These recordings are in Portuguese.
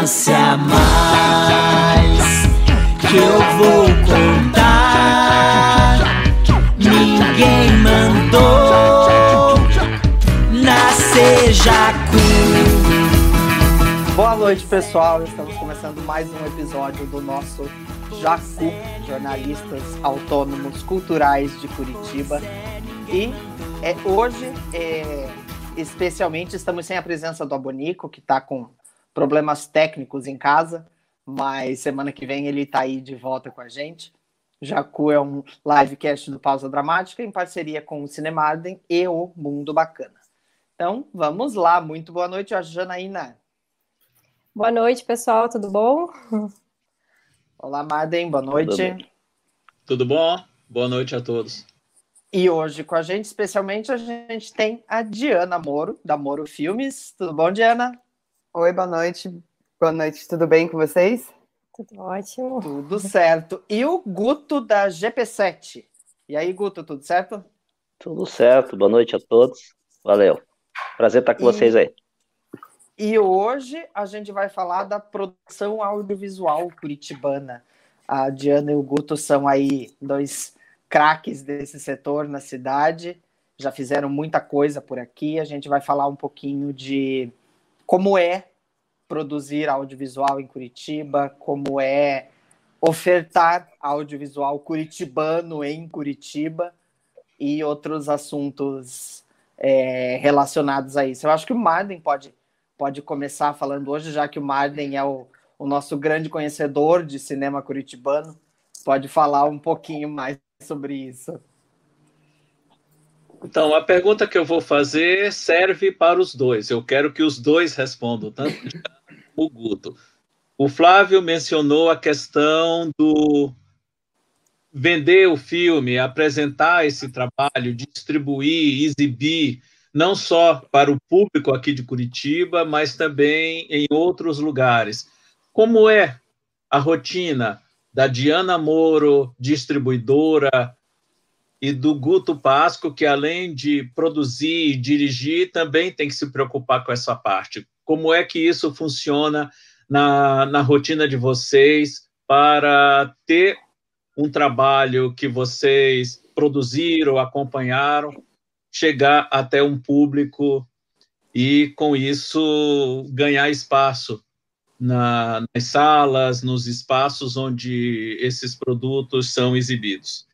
a mais que eu vou contar. Ninguém mandou nascer Jacu. Boa noite, pessoal. Estamos começando mais um episódio do nosso Jacu, jornalistas autônomos culturais de Curitiba. E é, hoje, é, especialmente, estamos sem a presença do Abonico, que está com problemas técnicos em casa, mas semana que vem ele está aí de volta com a gente. Jacu é um livecast do Pausa Dramática em parceria com o Cinemarden e o Mundo Bacana. Então, vamos lá. Muito boa noite, Janaína. Boa noite, pessoal. Tudo bom? Olá, Marden. Boa noite. Tudo, Tudo bom? Boa noite a todos. E hoje com a gente, especialmente, a gente tem a Diana Moro, da Moro Filmes. Tudo bom, Diana? Oi, boa noite. Boa noite, tudo bem com vocês? Tudo ótimo. Tudo certo. E o Guto da GP7. E aí, Guto, tudo certo? Tudo certo. Boa noite a todos. Valeu. Prazer estar com e... vocês aí. E hoje a gente vai falar da produção audiovisual curitibana. A Diana e o Guto são aí dois craques desse setor na cidade, já fizeram muita coisa por aqui. A gente vai falar um pouquinho de como é produzir audiovisual em Curitiba, como é ofertar audiovisual curitibano em Curitiba e outros assuntos é, relacionados a isso. Eu acho que o Marden pode, pode começar falando hoje, já que o Marden é o, o nosso grande conhecedor de cinema curitibano, pode falar um pouquinho mais sobre isso. Então, a pergunta que eu vou fazer serve para os dois. Eu quero que os dois respondam, tanto o Guto. O Flávio mencionou a questão do vender o filme, apresentar esse trabalho, distribuir, exibir, não só para o público aqui de Curitiba, mas também em outros lugares. Como é a rotina da Diana Moro, distribuidora, e do Guto Pasco, que além de produzir e dirigir, também tem que se preocupar com essa parte. Como é que isso funciona na, na rotina de vocês para ter um trabalho que vocês produziram, acompanharam, chegar até um público e, com isso, ganhar espaço na, nas salas, nos espaços onde esses produtos são exibidos?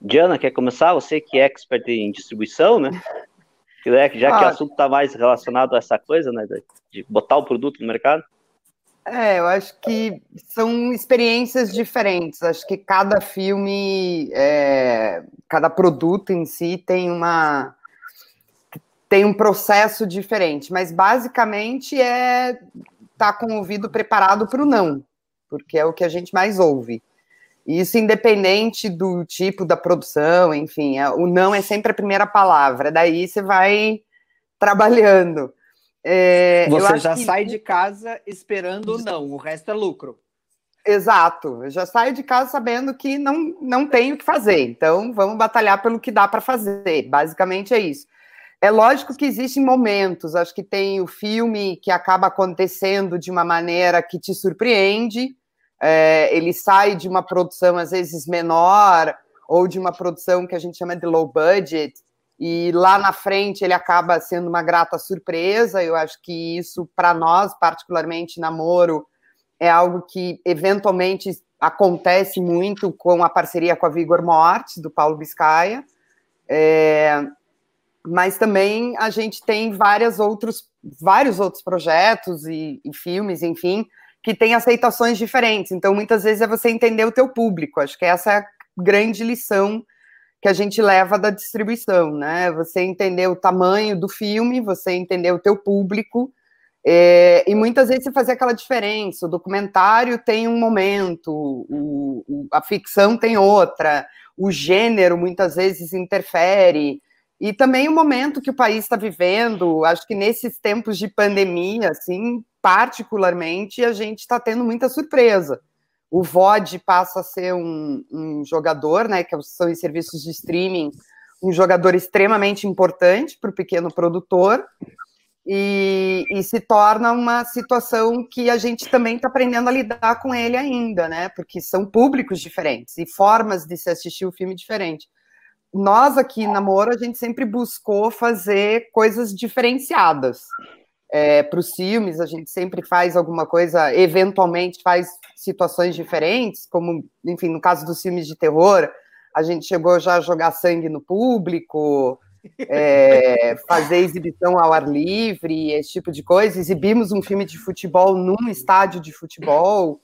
Diana, quer começar? Você que é expert em distribuição, né? Já que ah, o assunto está mais relacionado a essa coisa, né? De botar o produto no mercado. É, eu acho que são experiências diferentes. Acho que cada filme, é, cada produto em si tem uma tem um processo diferente, mas basicamente é estar tá com o ouvido preparado para o não, porque é o que a gente mais ouve. Isso independente do tipo da produção, enfim, é, o não é sempre a primeira palavra, daí você vai trabalhando. É, você já que... sai de casa esperando o não, o resto é lucro. Exato, eu já saio de casa sabendo que não, não tenho o que fazer, então vamos batalhar pelo que dá para fazer, basicamente é isso. É lógico que existem momentos, acho que tem o filme que acaba acontecendo de uma maneira que te surpreende, é, ele sai de uma produção às vezes menor ou de uma produção que a gente chama de low budget e lá na frente ele acaba sendo uma grata surpresa. Eu acho que isso para nós, particularmente namoro, é algo que eventualmente acontece muito com a parceria com a Vigor Morte do Paulo Biscaia. É, mas também a gente tem vários outros, vários outros projetos e, e filmes, enfim, que tem aceitações diferentes. Então, muitas vezes é você entender o teu público. Acho que essa é a grande lição que a gente leva da distribuição, né? Você entender o tamanho do filme, você entender o teu público, é, e muitas vezes você fazer aquela diferença. O documentário tem um momento, o, o, a ficção tem outra, o gênero muitas vezes interfere. E também o momento que o país está vivendo, acho que nesses tempos de pandemia, assim, particularmente, a gente está tendo muita surpresa. O VOD passa a ser um, um jogador, né, que são os serviços de streaming, um jogador extremamente importante para o pequeno produtor. e, e, se torna uma situação que a gente também está aprendendo a lidar com ele ainda, né? Porque são públicos diferentes e formas de se assistir o filme diferentes. Nós aqui na Moro, a gente sempre buscou fazer coisas diferenciadas. É, para os filmes, a gente sempre faz alguma coisa, eventualmente faz situações diferentes, como, enfim, no caso dos filmes de terror, a gente chegou já a jogar sangue no público, é, fazer exibição ao ar livre, esse tipo de coisa. Exibimos um filme de futebol num estádio de futebol.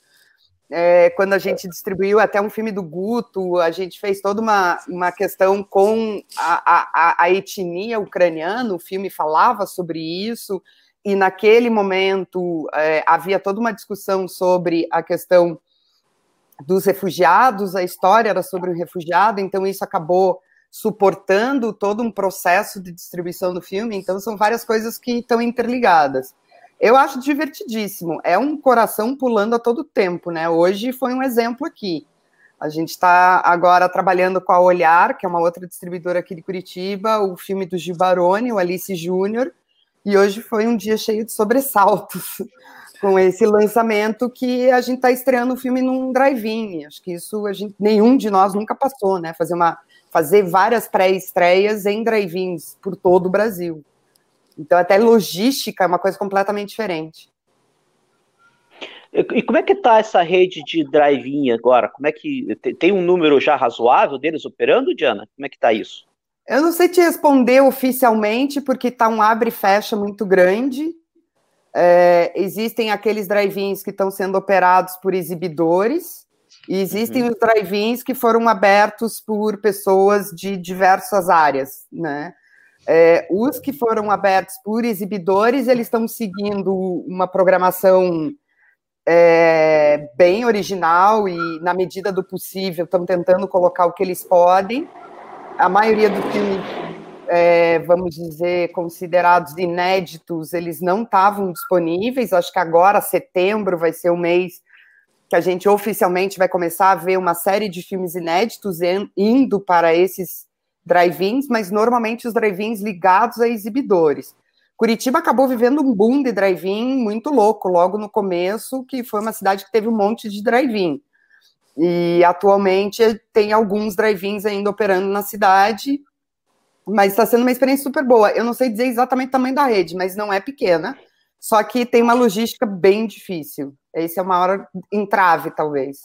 É, quando a gente distribuiu até um filme do Guto, a gente fez toda uma, uma questão com a, a, a etnia ucraniana, o filme falava sobre isso, e naquele momento é, havia toda uma discussão sobre a questão dos refugiados, a história era sobre o refugiado, então isso acabou suportando todo um processo de distribuição do filme, então são várias coisas que estão interligadas. Eu acho divertidíssimo, é um coração pulando a todo tempo, né? Hoje foi um exemplo aqui. A gente está agora trabalhando com a Olhar, que é uma outra distribuidora aqui de Curitiba, o filme do Gil Baroni, o Alice Júnior, e hoje foi um dia cheio de sobressaltos com esse lançamento que a gente está estreando o filme num drive-in. Acho que isso a gente, nenhum de nós nunca passou, né? Fazer uma fazer várias pré-estreias em drive-ins por todo o Brasil. Então, até logística é uma coisa completamente diferente. E como é que está essa rede de drive-in agora? Como é que tem um número já razoável deles operando, Diana? Como é que está isso? Eu não sei te responder oficialmente, porque está um abre e fecha muito grande. É, existem aqueles drive-ins que estão sendo operados por exibidores, e existem uhum. os drive-ins que foram abertos por pessoas de diversas áreas, né? É, os que foram abertos por exibidores, eles estão seguindo uma programação é, bem original e, na medida do possível, estão tentando colocar o que eles podem. A maioria dos filmes, é, vamos dizer, considerados inéditos, eles não estavam disponíveis. Acho que agora, setembro, vai ser o mês que a gente oficialmente vai começar a ver uma série de filmes inéditos indo para esses drive-ins, mas normalmente os drive-ins ligados a exibidores. Curitiba acabou vivendo um boom de drive-in muito louco logo no começo, que foi uma cidade que teve um monte de drive-in. E atualmente tem alguns drive-ins ainda operando na cidade, mas está sendo uma experiência super boa. Eu não sei dizer exatamente o tamanho da rede, mas não é pequena. Só que tem uma logística bem difícil. Esse é o maior entrave, talvez.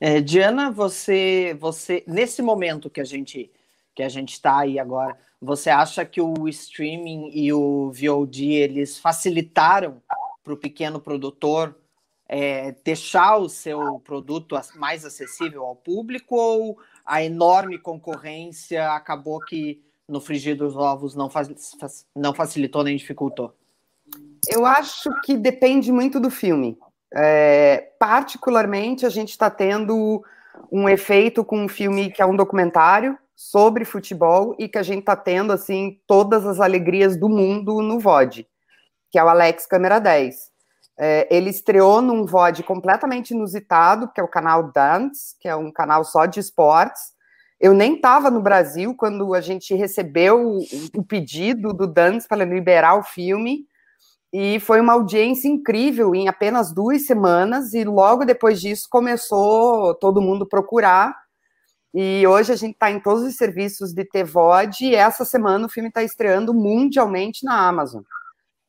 É, Diana, você, você nesse momento que a gente que a gente está aí agora, você acha que o streaming e o VOD eles facilitaram para o pequeno produtor é, deixar o seu produto mais acessível ao público ou a enorme concorrência acabou que no frigir dos ovos não, faz, não facilitou nem dificultou? Eu acho que depende muito do filme. É, particularmente, a gente está tendo um efeito com um filme que é um documentário sobre futebol e que a gente está tendo assim todas as alegrias do mundo no VOD, que é o Alex Câmera 10. É, ele estreou num VOD completamente inusitado, que é o canal Dance, que é um canal só de esportes. Eu nem estava no Brasil quando a gente recebeu o, pedido do Dance para liberar o filme. E foi uma audiência incrível em apenas duas semanas, e logo depois disso começou todo mundo procurar. E hoje a gente está em todos os serviços de TVOD, e essa semana o filme está estreando mundialmente na Amazon.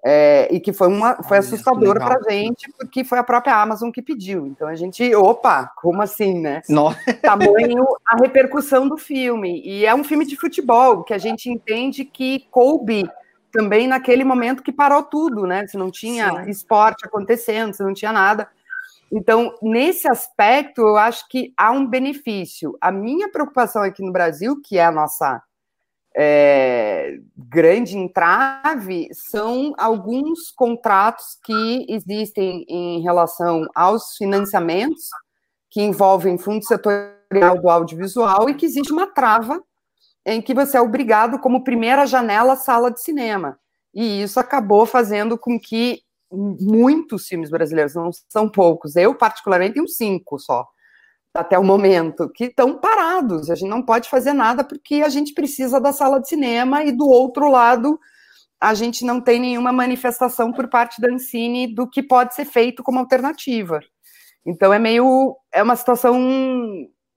É, e que foi, uma, foi assustador para a gente, porque foi a própria Amazon que pediu. Então a gente, opa, como assim, né? Nossa. Tamanho a repercussão do filme. E é um filme de futebol, que a gente entende que coube também naquele momento que parou tudo, né? Você não tinha Sim. esporte acontecendo, você não tinha nada. Então, nesse aspecto, eu acho que há um benefício. A minha preocupação aqui no Brasil, que é a nossa é, grande entrave, são alguns contratos que existem em relação aos financiamentos, que envolvem fundo setorial do audiovisual, e que existe uma trava em que você é obrigado como primeira janela sala de cinema. E isso acabou fazendo com que muitos filmes brasileiros, não são poucos, eu particularmente tenho cinco só, até o momento, que estão parados. A gente não pode fazer nada porque a gente precisa da sala de cinema e do outro lado a gente não tem nenhuma manifestação por parte da Ancine do que pode ser feito como alternativa. Então é meio é uma situação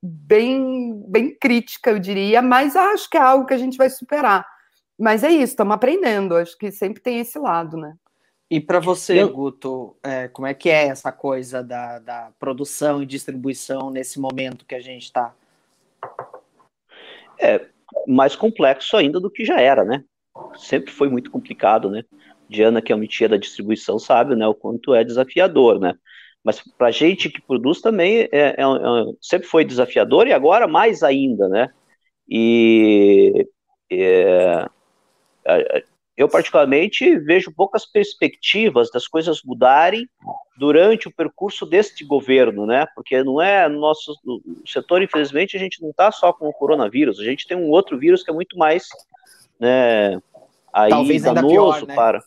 bem bem crítica, eu diria, mas acho que é algo que a gente vai superar. Mas é isso, estamos aprendendo, acho que sempre tem esse lado, né? E para você, eu... Guto, é, como é que é essa coisa da, da produção e distribuição nesse momento que a gente está? É mais complexo ainda do que já era, né? Sempre foi muito complicado, né? Diana, que é uma tia da distribuição, sabe, né? O quanto é desafiador, né? Mas para gente que produz também é, é, é, sempre foi desafiador e agora mais ainda, né? E é, eu particularmente vejo poucas perspectivas das coisas mudarem durante o percurso deste governo, né? Porque não é nosso o setor, infelizmente, a gente não está só com o coronavírus, a gente tem um outro vírus que é muito mais, né? Aí Talvez danoso pior, né? para.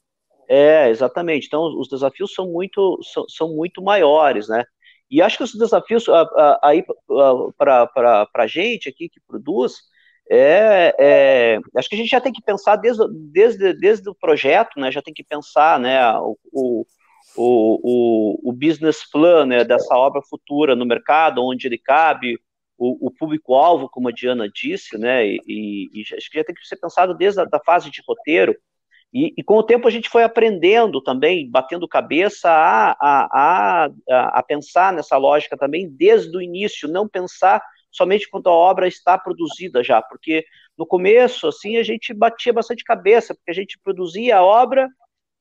É, exatamente. Então, os desafios são muito, são, são muito maiores, né? E acho que os desafios aí para a gente aqui que produz é, é, acho que a gente já tem que pensar desde, desde, desde o projeto, né, já tem que pensar, né, o, o, o, o business plan, né, dessa obra futura no mercado, onde ele cabe, o, o público-alvo, como a Diana disse, né, e, e, acho que já tem que ser pensado desde a da fase de roteiro, e, e, com o tempo a gente foi aprendendo também, batendo cabeça a, a, a, a pensar nessa lógica também desde o início, não pensar somente quando a obra está produzida já, porque no começo, assim, a gente batia bastante cabeça, porque a gente produzia a obra,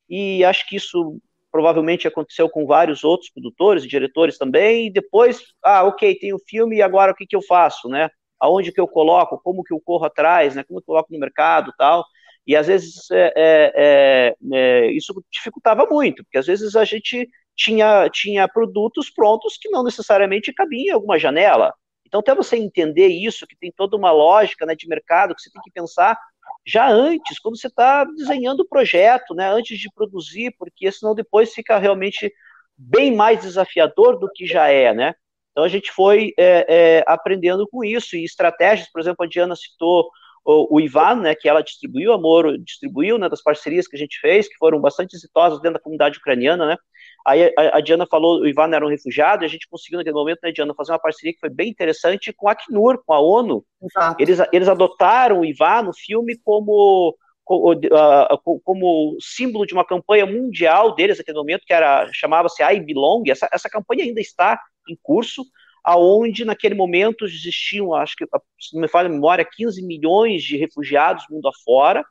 e acho que isso provavelmente aconteceu com vários outros produtores e diretores também, e depois, ah, ok, tem o filme, e agora o que, que eu faço, né? Aonde que eu coloco, como que eu corro atrás, né? Como eu coloco no mercado tal, e às vezes é, é, é, é isso dificultava muito, porque às vezes a gente tinha, tinha produtos prontos que não necessariamente cabiam em alguma janela, então, até você entender isso, que tem toda uma lógica né, de mercado, que você tem que pensar já antes, quando você está desenhando o projeto, né, antes de produzir, porque senão depois fica realmente bem mais desafiador do que já é, né? Então a gente foi é, é, aprendendo com isso e estratégias, por exemplo, a Diana citou o, o Ivan, né, que ela distribuiu, a Moro distribuiu, né, das parcerias que a gente fez, que foram bastante exitosas dentro da comunidade ucraniana, né, Aí a, a, Diana falou, o Ivan era um refugiado, e a gente conseguiu naquele momento, né, Diana, fazer uma parceria que foi bem interessante com a Acnur, com a ONU. Exato. Eles, eles adotaram o Ivan no filme como, como, uh, como, símbolo de uma campanha mundial deles naquele momento, que era chamava-se I Belong. Essa, essa campanha ainda está em curso, aonde naquele momento existiam, acho que, se não me falha a memória, 15 milhões de refugiados mundo afora,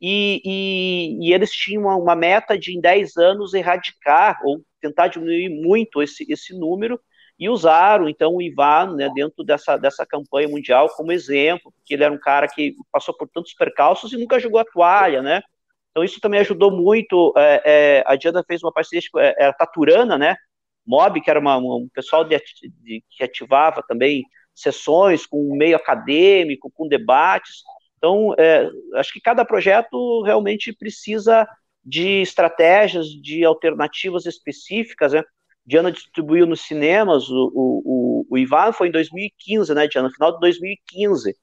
e, e, e, eles tinham uma meta de em 10 anos erradicar ou tentar diminuir muito esse, esse número e usaram então o Ivan né, dentro dessa, dessa campanha mundial como exemplo, porque ele era um cara que passou por tantos percalços e nunca jogou a toalha, né? Então isso também ajudou muito. É, é, a Diana fez uma parceria, é, era Taturana, né? Mob, que era uma, um pessoal de, de, que ativava também sessões com meio acadêmico, com debates. Então, é, acho que cada projeto realmente precisa de estratégias, de alternativas específicas, né? Diana distribuiu nos cinemas, o, o, o Ivan foi em 2015, né, Diana, final de 2015.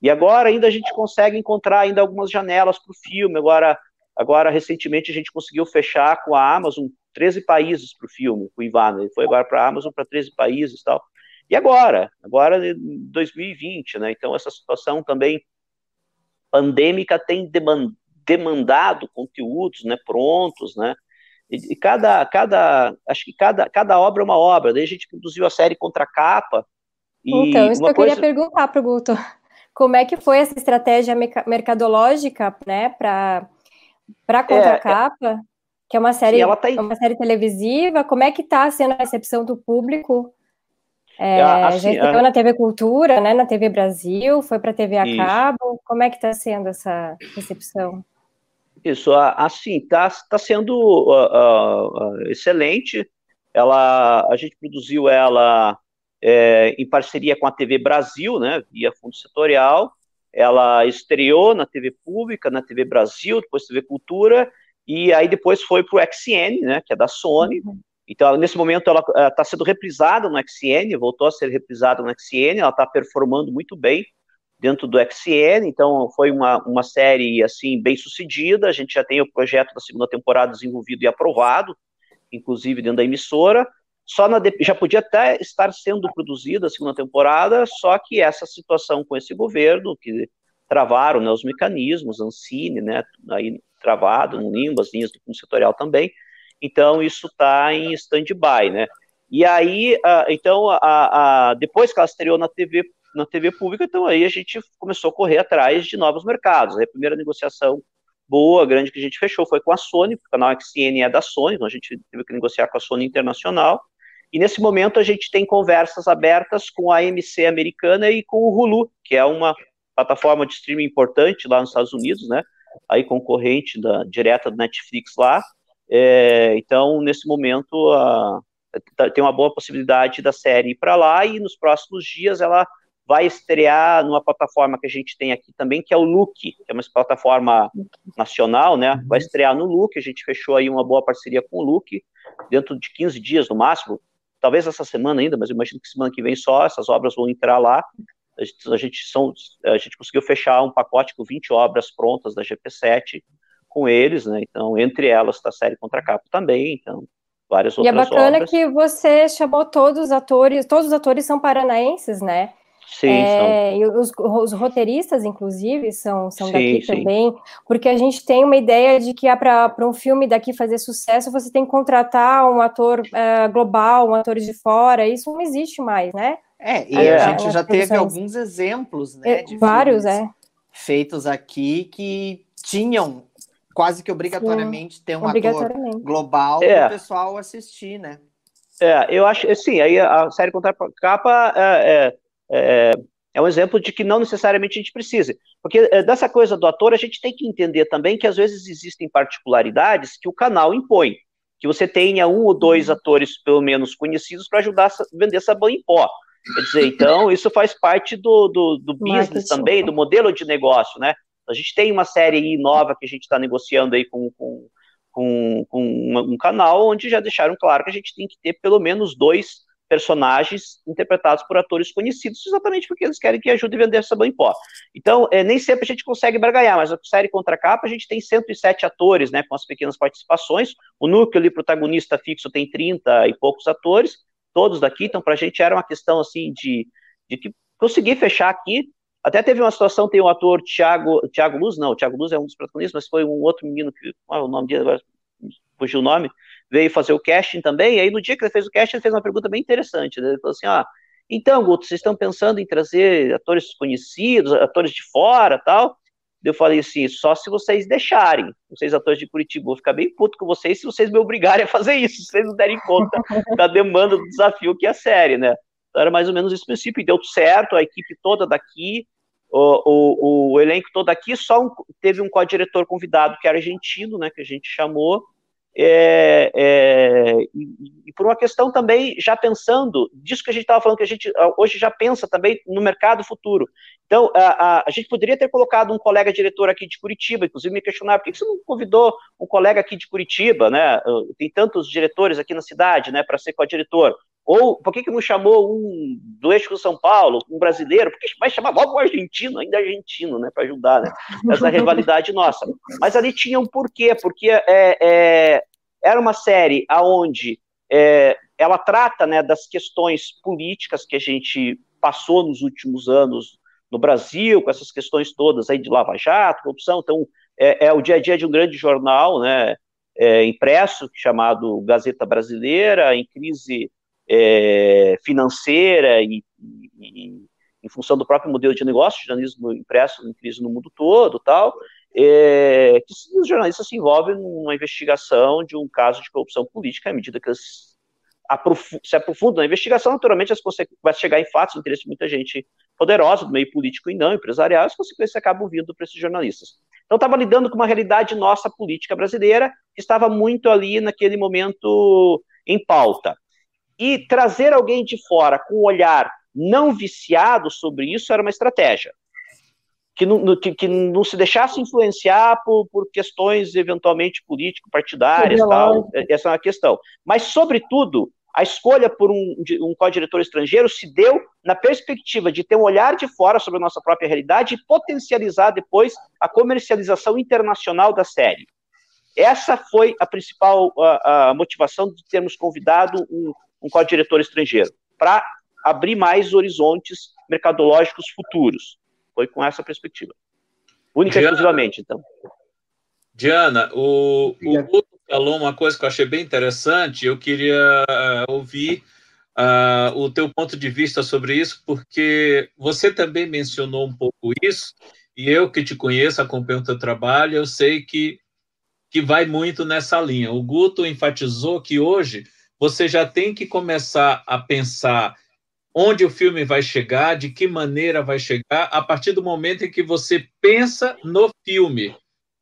E agora ainda a gente consegue encontrar ainda algumas janelas para o filme. Agora, agora, recentemente, a gente conseguiu fechar com a Amazon 13 países para o filme, o Ivan. Ele foi agora para a Amazon para 13 países e tal. E agora? Agora, 2020, né? Então, essa situação também pandêmica tem demandado conteúdos, né, prontos, né, e, e, cada, cada, acho que cada, cada obra é uma obra, daí a gente produziu a série Contra a Capa, então, isso que eu coisa... queria perguntar para o Guto, como é que foi essa estratégia mercadológica, né, para a é, é. Capa, é... que é uma série, tá em... uma série televisiva, como é que está sendo a recepção do público? É, assim, já estreou na TV Cultura, né, na TV Brasil, foi para a TV a cabo. Como é que está sendo essa recepção? Isso, assim, está tá sendo uh, uh, excelente. Ela, a gente produziu ela é, em parceria com a TV Brasil, né, via fundo setorial. Ela estreou na TV Pública, na TV Brasil, depois TV Cultura, e aí depois foi para o XN, né, que é da Sony. Uhum. Então, nesse momento, ela está sendo reprisada no XN, voltou a ser reprisada no XN, ela está performando muito bem. dentro do XN, então foi uma, uma série assim bem sucedida. A gente já tem o projeto da segunda temporada desenvolvido e aprovado, inclusive dentro da emissora. Só na, já podia até estar sendo produzida a segunda temporada, só que essa situação com esse governo, que travaram né, os mecanismos, Ancine, né, aí travado, no limbo, as linhas do fundo setorial também, então isso está em stand-by, né. E aí, então, a, a, depois que ela estreou na TV na TV pública, então aí a gente começou a correr atrás de novos mercados. A primeira negociação boa, grande que a gente fechou foi com a Sony, o canal XN é da Sony, então a gente teve que negociar com a Sony Internacional. E nesse momento a gente tem conversas abertas com a AMC americana e com o Hulu, que é uma plataforma de streaming importante lá nos Estados Unidos, né? Aí concorrente da direta do Netflix lá. É, então, nesse momento, a, tem uma boa possibilidade da série ir para lá e nos próximos dias ela vai estrear numa plataforma que a gente tem aqui também, que é o Look, que é uma plataforma nacional, né? Vai estrear no Look, a gente fechou aí uma boa parceria com o Look, dentro de 15 dias no máximo, talvez essa semana ainda, mas eu imagino que semana que vem só essas obras vão entrar lá. A gente, a gente, são, a gente conseguiu fechar um pacote com 20 obras prontas da GP7 com eles, né? Então, entre elas está a série Contra Capa também, então várias outras obras. E é bacana obras. que você chamou todos os atores, todos os atores são paranaenses, né? Sim, é, e os, os, roteiristas, inclusive, são, são sim, daqui sim. também, porque a gente tem uma ideia de que para um filme daqui fazer sucesso, você tem que contratar um ator uh, global, um ator de fora, isso não existe mais, né? É, e a, a gente já teve alguns exemplos, né? De vários, é. Feitos aqui que tinham quase que obrigatoriamente sim, ter um ator global é. para o pessoal assistir, né? É, eu acho, sim, aí a série Contra Capa é, é é, é um exemplo de que não necessariamente a gente precisa. Porque é, dessa coisa do ator, a gente tem que entender também que às vezes existem particularidades que o canal impõe. Que você tenha um ou dois atores, pelo menos, conhecidos para ajudar a vender sabão em pó. Quer dizer, então, isso faz parte do, do, do business também, do modelo de negócio, né? A gente tem uma série nova que a gente está negociando aí com, com, com, com um canal, onde já deixaram claro que a gente tem que ter pelo menos dois personagens interpretados por atores conhecidos, exatamente porque eles querem que ajude a vender sabão em pó. Então, é, nem sempre a gente consegue barganhar, mas a série Contra Capa a gente tem 107 atores, né, com as pequenas participações, o núcleo ali, protagonista fixo, tem 30 e poucos atores, todos daqui, então para a gente era uma questão, assim, de, de que conseguir fechar aqui, até teve uma situação, tem o ator Thiago, Thiago Luz, não, o Thiago Luz é um dos protagonistas, mas foi um outro menino que, qual é o nome dele agora, fugiu o nome, veio fazer o casting também, e aí no dia que ele fez o casting, ele fez uma pergunta bem interessante, né? ele falou assim, ah, então, Guto, vocês estão pensando em trazer atores conhecidos, atores de fora, tal? Eu falei assim, só se vocês deixarem, vocês atores de Curitiba, vou ficar bem puto com vocês se vocês me obrigarem a fazer isso, se vocês não derem conta da demanda, do desafio que é a série, né? Então era mais ou menos esse princípio, e deu certo, a equipe toda daqui, o, o, o elenco todo aqui, só um, teve um co-diretor convidado que era argentino, né, que a gente chamou, é, é, e, e, por uma questão também, já pensando, disso que a gente estava falando, que a gente hoje já pensa também no mercado futuro. Então, a, a, a, gente poderia ter colocado um colega diretor aqui de Curitiba, inclusive me questionar, por que você não convidou um colega aqui de Curitiba, né? Tem tantos diretores aqui na cidade, né, para ser co-diretor. Ou por que, que não chamou um do eixo do São Paulo, um brasileiro? Por que vai chamar logo um argentino, ainda argentino, né, para ajudar, né? Essa rivalidade nossa. Mas ali tinha um porquê, porque é, é, era uma série aonde é, ela trata né, das questões políticas que a gente passou nos últimos anos no Brasil, com essas questões todas aí de Lava Jato, corrupção. Então, é, é o dia a dia de um grande jornal, né? É, impresso chamado Gazeta Brasileira, em crise é, financeira e, e, em função do próprio modelo de negócio, jornalismo impresso em crise no mundo todo, tal, é, que os jornalistas se envolvem numa investigação de um caso de corrupção política à medida que eles se aprofundam na investigação, naturalmente as vai chegar em fatos, no interesse de muita gente poderosa, do meio político e não empresarial, as consequências acabam vindo para esses jornalistas. Então, estava lidando com uma realidade nossa política brasileira, que estava muito ali naquele momento em pauta e trazer alguém de fora com um olhar não viciado sobre isso era uma estratégia. Que não, que, que não se deixasse influenciar por, por questões eventualmente político-partidárias, tal, essa é uma questão. Mas, sobretudo, a escolha por um, um co-diretor estrangeiro se deu na perspectiva de ter um olhar de fora sobre a nossa própria realidade e potencializar depois a comercialização internacional da série. Essa foi a principal a, a motivação de termos convidado um, um co-diretor estrangeiro, para abrir mais horizontes mercadológicos futuros. Foi com essa perspectiva. Única e exclusivamente, então. Diana, o, o Guto falou uma coisa que eu achei bem interessante, eu queria uh, ouvir uh, o teu ponto de vista sobre isso, porque você também mencionou um pouco isso, e eu que te conheço, acompanho o teu trabalho, eu sei que, que vai muito nessa linha. O Guto enfatizou que hoje você já tem que começar a pensar onde o filme vai chegar, de que maneira vai chegar, a partir do momento em que você pensa no filme.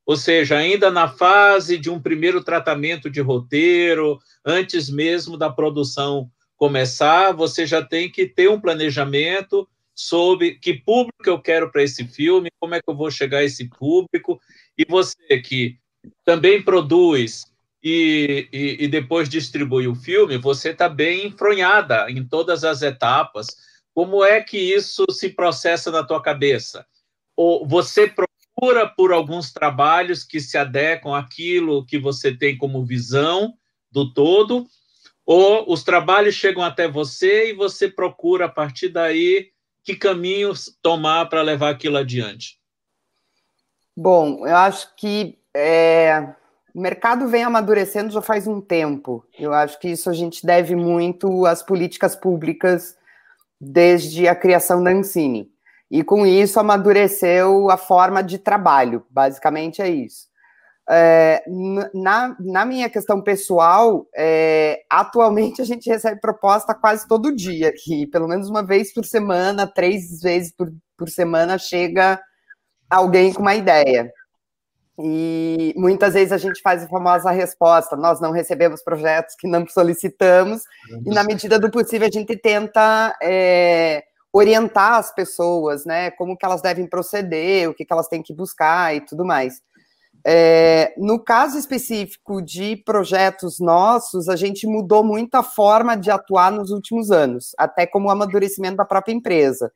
Ou seja, ainda na fase de um primeiro tratamento de roteiro, antes mesmo da produção começar, você já tem que ter um planejamento sobre que público eu quero para esse filme, como é que eu vou chegar a esse público, e você que também produz e, e, e depois distribui o filme, você está bem enfronhada em todas as etapas. Como é que isso se processa na tua cabeça? Ou você procura por alguns trabalhos que se adequam àquilo que você tem como visão do todo, ou os trabalhos chegam até você e você procura a partir daí que caminhos tomar para levar aquilo adiante? Bom, eu acho que é, o mercado vem amadurecendo já faz um tempo. Eu acho que isso a gente deve muito às políticas públicas desde a criação da Ancine. E com isso amadureceu a forma de trabalho, basicamente é isso. É, na, na minha questão pessoal, é, atualmente a gente recebe proposta quase todo dia aqui, pelo menos uma vez por semana, três vezes por, por semana chega alguém com uma ideia. E muitas vezes a gente faz a famosa resposta: nós não recebemos projetos que não solicitamos, e na medida do possível a gente tenta é, orientar as pessoas, né? Como que elas devem proceder, o que, que elas têm que buscar e tudo mais. É, no caso específico de projetos nossos, a gente mudou muito a forma de atuar nos últimos anos, até como o amadurecimento da própria empresa.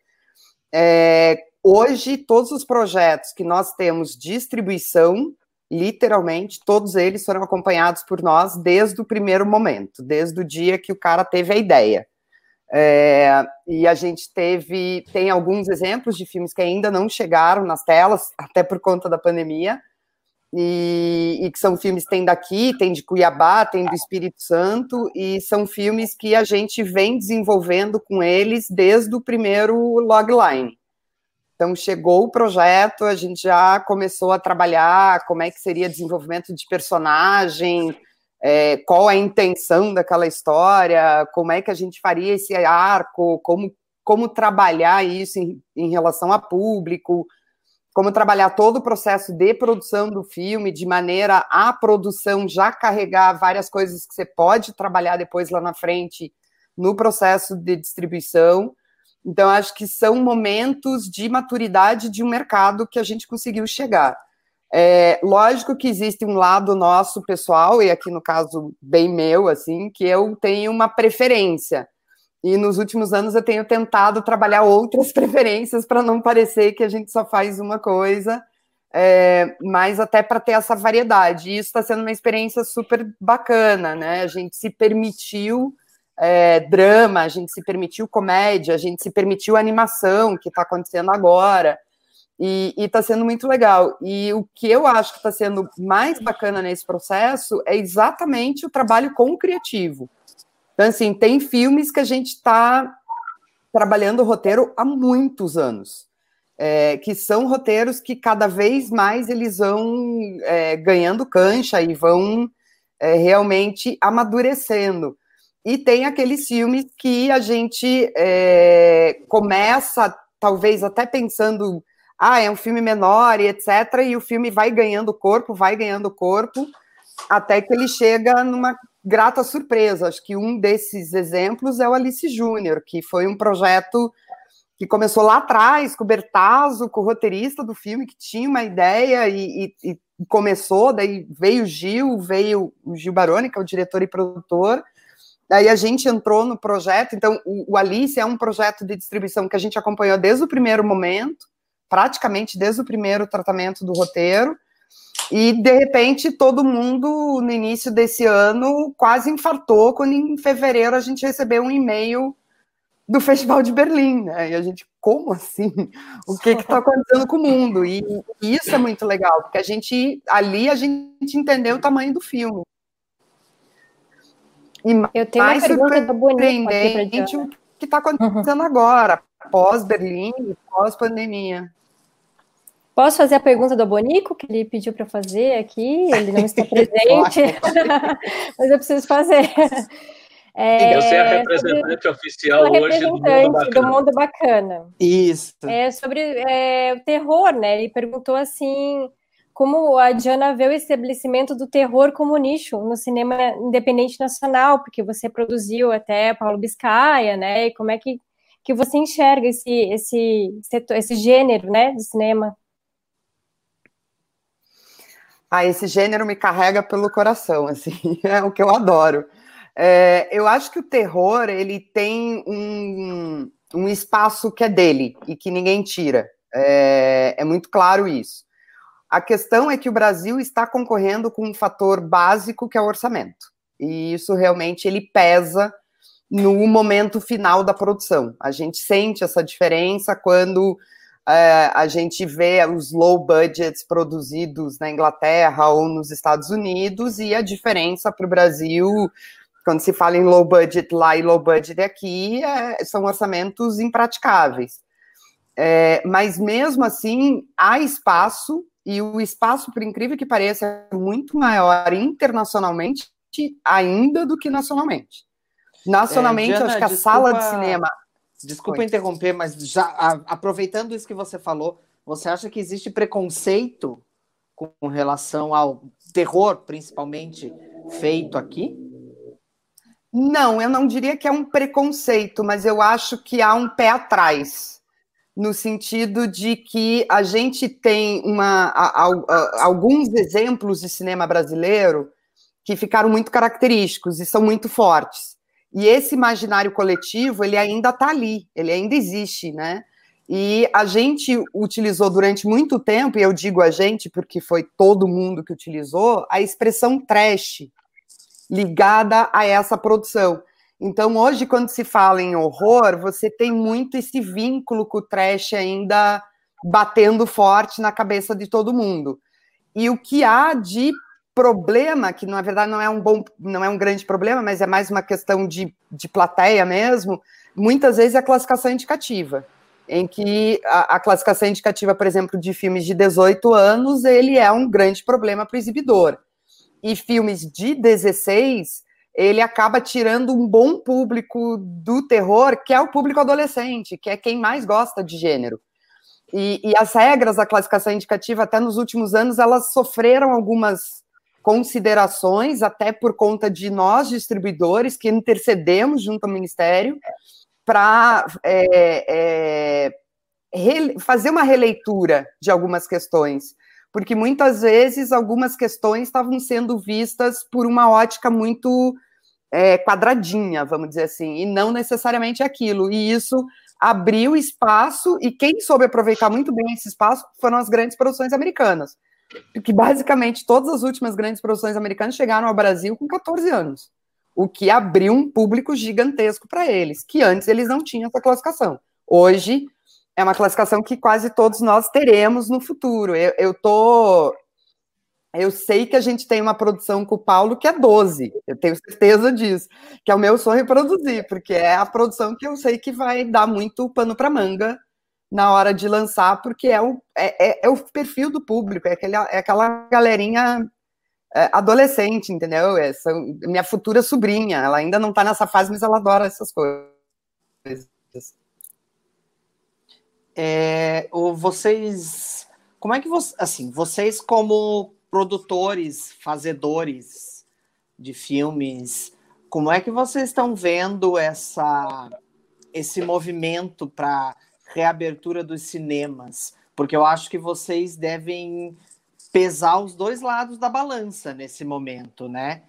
É, hoje, todos os projetos que nós temos distribuição, literalmente, todos eles foram acompanhados por nós desde o primeiro momento, desde o dia que o cara teve a ideia. É, e a gente teve, tem alguns exemplos de filmes que ainda não chegaram nas telas, até por conta da pandemia, e, e, que são filmes tem daqui, tem de Cuiabá, tem do Espírito Santo, e são filmes que a gente vem desenvolvendo com eles desde o primeiro logline. Então chegou o projeto, a gente já começou a trabalhar como é que seria desenvolvimento de personagem, é, qual a intenção daquela história, como é que a gente faria esse arco, como, como trabalhar isso em, em relação a público, como trabalhar todo o processo de produção do filme, de maneira a produção já carregar várias coisas que você pode trabalhar depois lá na frente no processo de distribuição. Então, acho que são momentos de maturidade de um mercado que a gente conseguiu chegar. É, lógico que existe um lado nosso pessoal, e aqui no caso bem meu, assim, que eu tenho uma preferência. E nos últimos anos eu tenho tentado trabalhar outras preferências para não parecer que a gente só faz uma coisa, é, mas até para ter essa variedade. E isso está sendo uma experiência super bacana, né? A gente se permitiu é, drama, a gente se permitiu comédia, a gente se permitiu animação, que está acontecendo agora. E está sendo muito legal. E o que eu acho que está sendo mais bacana nesse processo é exatamente o trabalho com o criativo. Então, assim, tem filmes que a gente está trabalhando o roteiro há muitos anos. É, que são roteiros que cada vez mais eles vão é, ganhando cancha e vão é, realmente amadurecendo. E tem aqueles filmes que a gente é, começa, talvez até pensando ah, é um filme menor e etc. E o filme vai ganhando corpo, vai ganhando corpo, até que ele chega numa grata surpresa. Acho que um desses exemplos é o Alice Júnior, que foi um projeto que começou lá atrás, com o Bertazzo, com o roteirista do filme, que tinha uma ideia e, e, e começou, daí veio o Gil, veio o Gil Baroni, que é o diretor e produtor, Aí a gente entrou no projeto, então o, o Alice é um projeto de distribuição que a gente acompanhou desde o primeiro momento, praticamente desde o primeiro tratamento do roteiro, e de repente todo mundo no início desse ano quase infartou quando em fevereiro a gente recebeu um e-mail do Festival de Berlim, né? E a gente, como assim? O que está acontecendo com o mundo? E, e, isso é muito legal, porque a gente ali a gente entendeu o tamanho do filme. E Eu tenho mais uma pergunta do surpreendente o que está acontecendo uhum. agora, pós Berlim, pós pandemia. Posso fazer a pergunta do Bonico, que ele pediu para fazer aqui? Ele não está presente, mas eu preciso fazer. É, eu ser a representante oficial hoje do Mundo Bacana. Do mundo bacana. Isso. É sobre é, o terror, né? Ele perguntou assim como a Diana vê o estabelecimento do terror como nicho no cinema independente nacional, porque você produziu até Paulo Biscaia, né? E como é que, que você enxerga esse, esse, esse gênero, né, do cinema? Ah, esse gênero me carrega pelo coração, assim, é o que eu adoro. É, eu acho que o terror ele tem um, um espaço que é dele e que ninguém tira. É, é muito claro isso. A questão é que o Brasil está concorrendo com um fator básico que é o orçamento. E isso realmente ele pesa no momento final da produção. A gente sente essa diferença quando é, a gente vê os low budgets produzidos na Inglaterra ou nos Estados Unidos e a diferença para o Brasil, quando se fala em low budget lá e low budget aqui, é, são orçamentos impraticáveis. É, mas mesmo assim, há espaço, e o espaço, por incrível que pareça, é muito maior internacionalmente ainda do que nacionalmente. Nacionalmente, é, Diana, acho que a desculpa... sala de cinema Desculpa interromper, mas já a, aproveitando isso que você falou, você acha que existe preconceito com relação ao terror, principalmente feito aqui? Não, eu não diria que é um preconceito, mas eu acho que há um pé atrás, no sentido de que a gente tem uma, a, a, alguns exemplos de cinema brasileiro que ficaram muito característicos e são muito fortes. E esse imaginário coletivo, ele ainda está ali, ele ainda existe, né? E a gente utilizou durante muito tempo, e eu digo a gente porque foi todo mundo que utilizou, a expressão trash ligada a essa produção. Então, hoje, quando se fala em horror, você tem muito esse vínculo com o trash ainda batendo forte na cabeça de todo mundo. E o que há de problema, que na verdade não é um bom, não é um grande problema, mas é mais uma questão de, de plateia mesmo, muitas vezes é a classificação indicativa, em que a, a, classificação indicativa, por exemplo, de filmes de 18 anos, ele é um grande problema para o exibidor. E filmes de 16, ele acaba tirando um bom público do terror, que é o público adolescente, que é quem mais gosta de gênero. E, e as regras da classificação indicativa, até nos últimos anos, elas sofreram algumas considerações, até por conta de nós, distribuidores, que intercedemos junto ao Ministério, para é, é, fazer uma releitura de algumas questões, porque muitas vezes algumas questões estavam sendo vistas por uma ótica muito é, quadradinha, vamos dizer assim, e não necessariamente aquilo, e isso abriu espaço, e quem soube aproveitar muito bem esse espaço foram as grandes produções americanas que basicamente todas as últimas grandes produções americanas chegaram ao Brasil com 14 anos, o que abriu um público gigantesco para eles, que antes eles não tinham essa classificação. Hoje é uma classificação que quase todos nós teremos no futuro. Eu, eu tô eu sei que a gente tem uma produção com o Paulo que é 12, eu tenho certeza disso, que é o meu sonho produzir, porque é a produção que eu sei que vai dar muito pano para manga na hora de lançar, porque é o, é, é, é o perfil do público, é, aquele, é aquela galerinha é, adolescente, entendeu? Essa, minha futura sobrinha, ela ainda não está nessa fase, mas ela adora essas coisas. É, vocês, como é que você, assim, vocês como produtores, fazedores de filmes, como é que vocês estão vendo essa, esse movimento para reabertura dos cinemas, porque eu acho que vocês devem pesar os dois lados da balança nesse momento, né?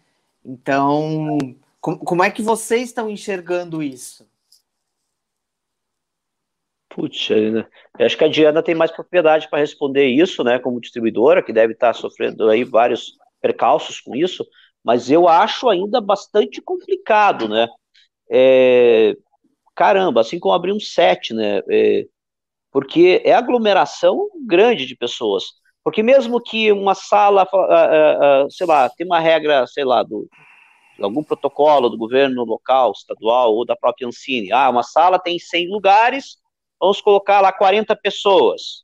Então, Como, como é que vocês estão enxergando isso? Putz, né? eu acho que a Diana tem mais propriedade para responder isso, né, como distribuidora, que deve estar sofrendo aí vários percalços com isso, mas eu acho ainda bastante complicado, né? É, caramba, assim como abrir um set, né? É, porque é aglomeração grande de pessoas. Porque mesmo que uma sala, sei lá, tem uma regra, sei lá, do algum protocolo do governo local, estadual ou da própria Ancine, ah, uma sala tem 100 lugares, vamos colocar lá 40 pessoas,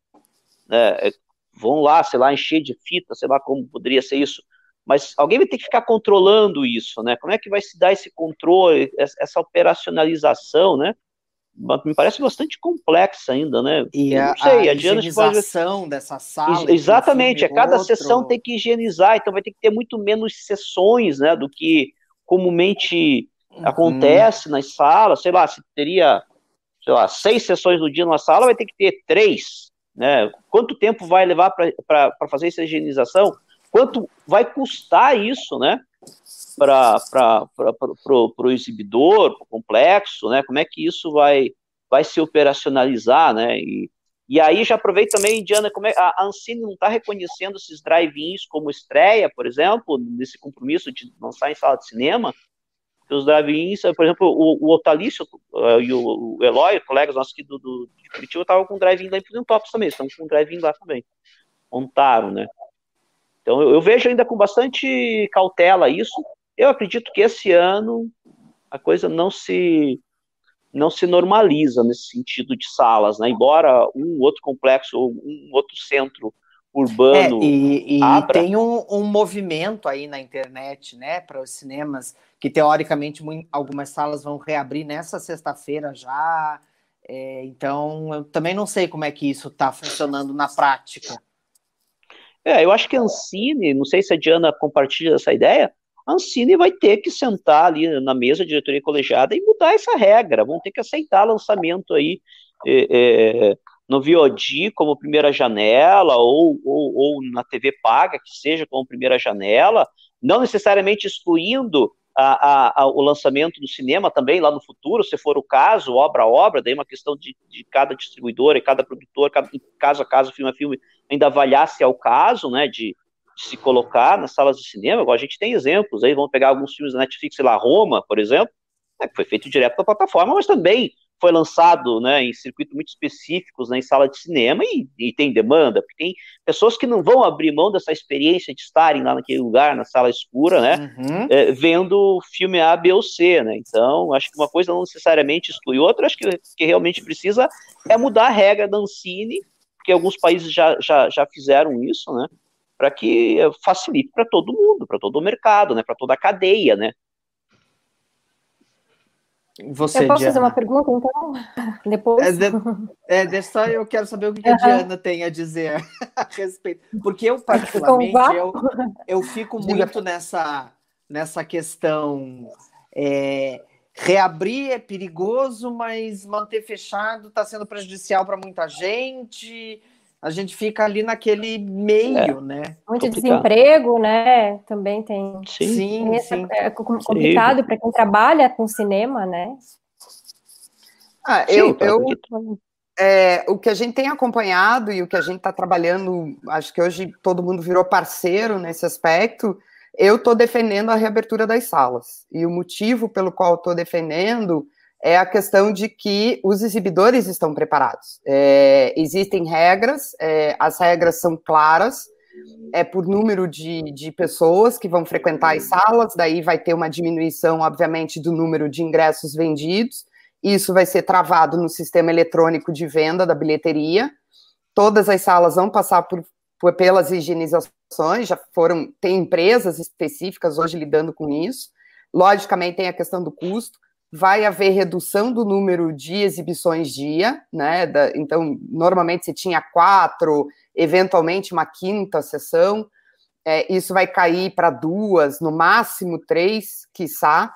né? É, vão lá, sei lá, encher de fita, sei lá como poderia ser isso. Mas alguém vai ter que ficar controlando isso, né? Como é que vai se dar esse controle, essa operacionalização, né? me parece bastante complexa ainda, né? E eu não sei, a, a higienização pode... dessa sala. Exatamente, a cada outro... sessão tem que higienizar, então vai ter que ter muito menos sessões, né, do que comumente uhum. acontece nas salas, sei lá, se teria, sei lá, seis sessões no dia numa sala, vai ter que ter três, né? Quanto tempo vai levar para fazer essa higienização? Quanto vai custar isso, né? para o exibidor, para o complexo, né? Como é que isso vai, vai se operacionalizar, né? E, e aí já aproveito também, Diana, como é, a Ancine não está reconhecendo esses drive-ins como estreia, por exemplo, nesse compromisso de lançar em sala de cinema, os drive-ins, por exemplo, o, o Otalício uh, e o, o Eloy, colegas nossos aqui do, do, de Curitiba, estavam com drive-in lá em Fluminentópolis também, estão com drive-in lá também, montaram, né? Então eu, eu vejo ainda com bastante cautela isso, eu acredito que esse ano a coisa não se não se normaliza nesse sentido de salas, né? Embora um outro complexo ou um outro centro urbano é, e, e tem um, um, movimento aí na internet, né, para os cinemas que teoricamente muito, algumas salas vão reabrir nessa sexta-feira já. É, então eu também não sei como é que isso está funcionando na prática. É, eu acho que a Ancine, não sei se a Diana compartilha essa ideia, a Ancine vai ter que sentar ali na mesa de diretoria colegiada e mudar essa regra, vão ter que aceitar lançamento aí é, é, no VOD como primeira janela, ou, ou, ou, na TV paga, que seja como primeira janela, não necessariamente excluindo a, a, a, o lançamento do cinema também lá no futuro, se for o caso, obra a obra, daí uma questão de, de cada distribuidor e cada produtor, cada, caso a caso, filme a filme, ainda avaliar se é o caso, né, de, se colocar nas salas de cinema, a gente tem exemplos aí, vamos pegar alguns filmes da Netflix, sei lá, Roma, por exemplo, né, que foi feito direto para a plataforma, mas também foi lançado né, em circuitos muito específicos né, em sala de cinema e, e, tem demanda, porque tem pessoas que não vão abrir mão dessa experiência de estarem lá naquele lugar, na sala escura, né, uhum. é, vendo filme A, B ou C, né, então acho que uma coisa não necessariamente exclui outra, acho que que realmente precisa é mudar a regra da Ancine, porque alguns países já, já, já fizeram isso, né, para que facilite para todo mundo, para todo o mercado, né, para toda a cadeia, né. Você, eu posso Diana. fazer uma pergunta, então? Depois? É, de, é de só eu quero saber o que, a Diana tem a dizer a respeito. Porque eu, particularmente, eu, eu fico muito nessa, nessa questão. É, reabrir é perigoso, mas manter fechado está sendo prejudicial para muita gente a gente fica ali naquele meio, é, né? Muito complicado. desemprego, né? Também tem. Sim, sim. sim. É complicado para quem trabalha com cinema, né? Ah, eu, sim, eu é, o que a gente tem acompanhado e o que a gente está trabalhando, acho que hoje todo mundo virou parceiro nesse aspecto. Eu estou defendendo a reabertura das salas. E o motivo pelo qual estou defendendo é a questão de que os exibidores estão preparados. É, existem regras, é, as regras são claras, é por número de, de pessoas que vão frequentar as salas, daí vai ter uma diminuição, obviamente, do número de ingressos vendidos. Isso vai ser travado no sistema eletrônico de venda da bilheteria. Todas as salas vão passar por, por pelas higienizações, já foram, tem empresas específicas hoje lidando com isso. Logicamente, tem a questão do custo vai haver redução do número de exibições dia, né? Da, então, normalmente você tinha quatro, eventualmente uma quinta sessão. É, isso vai cair para duas, no máximo três, quiçá.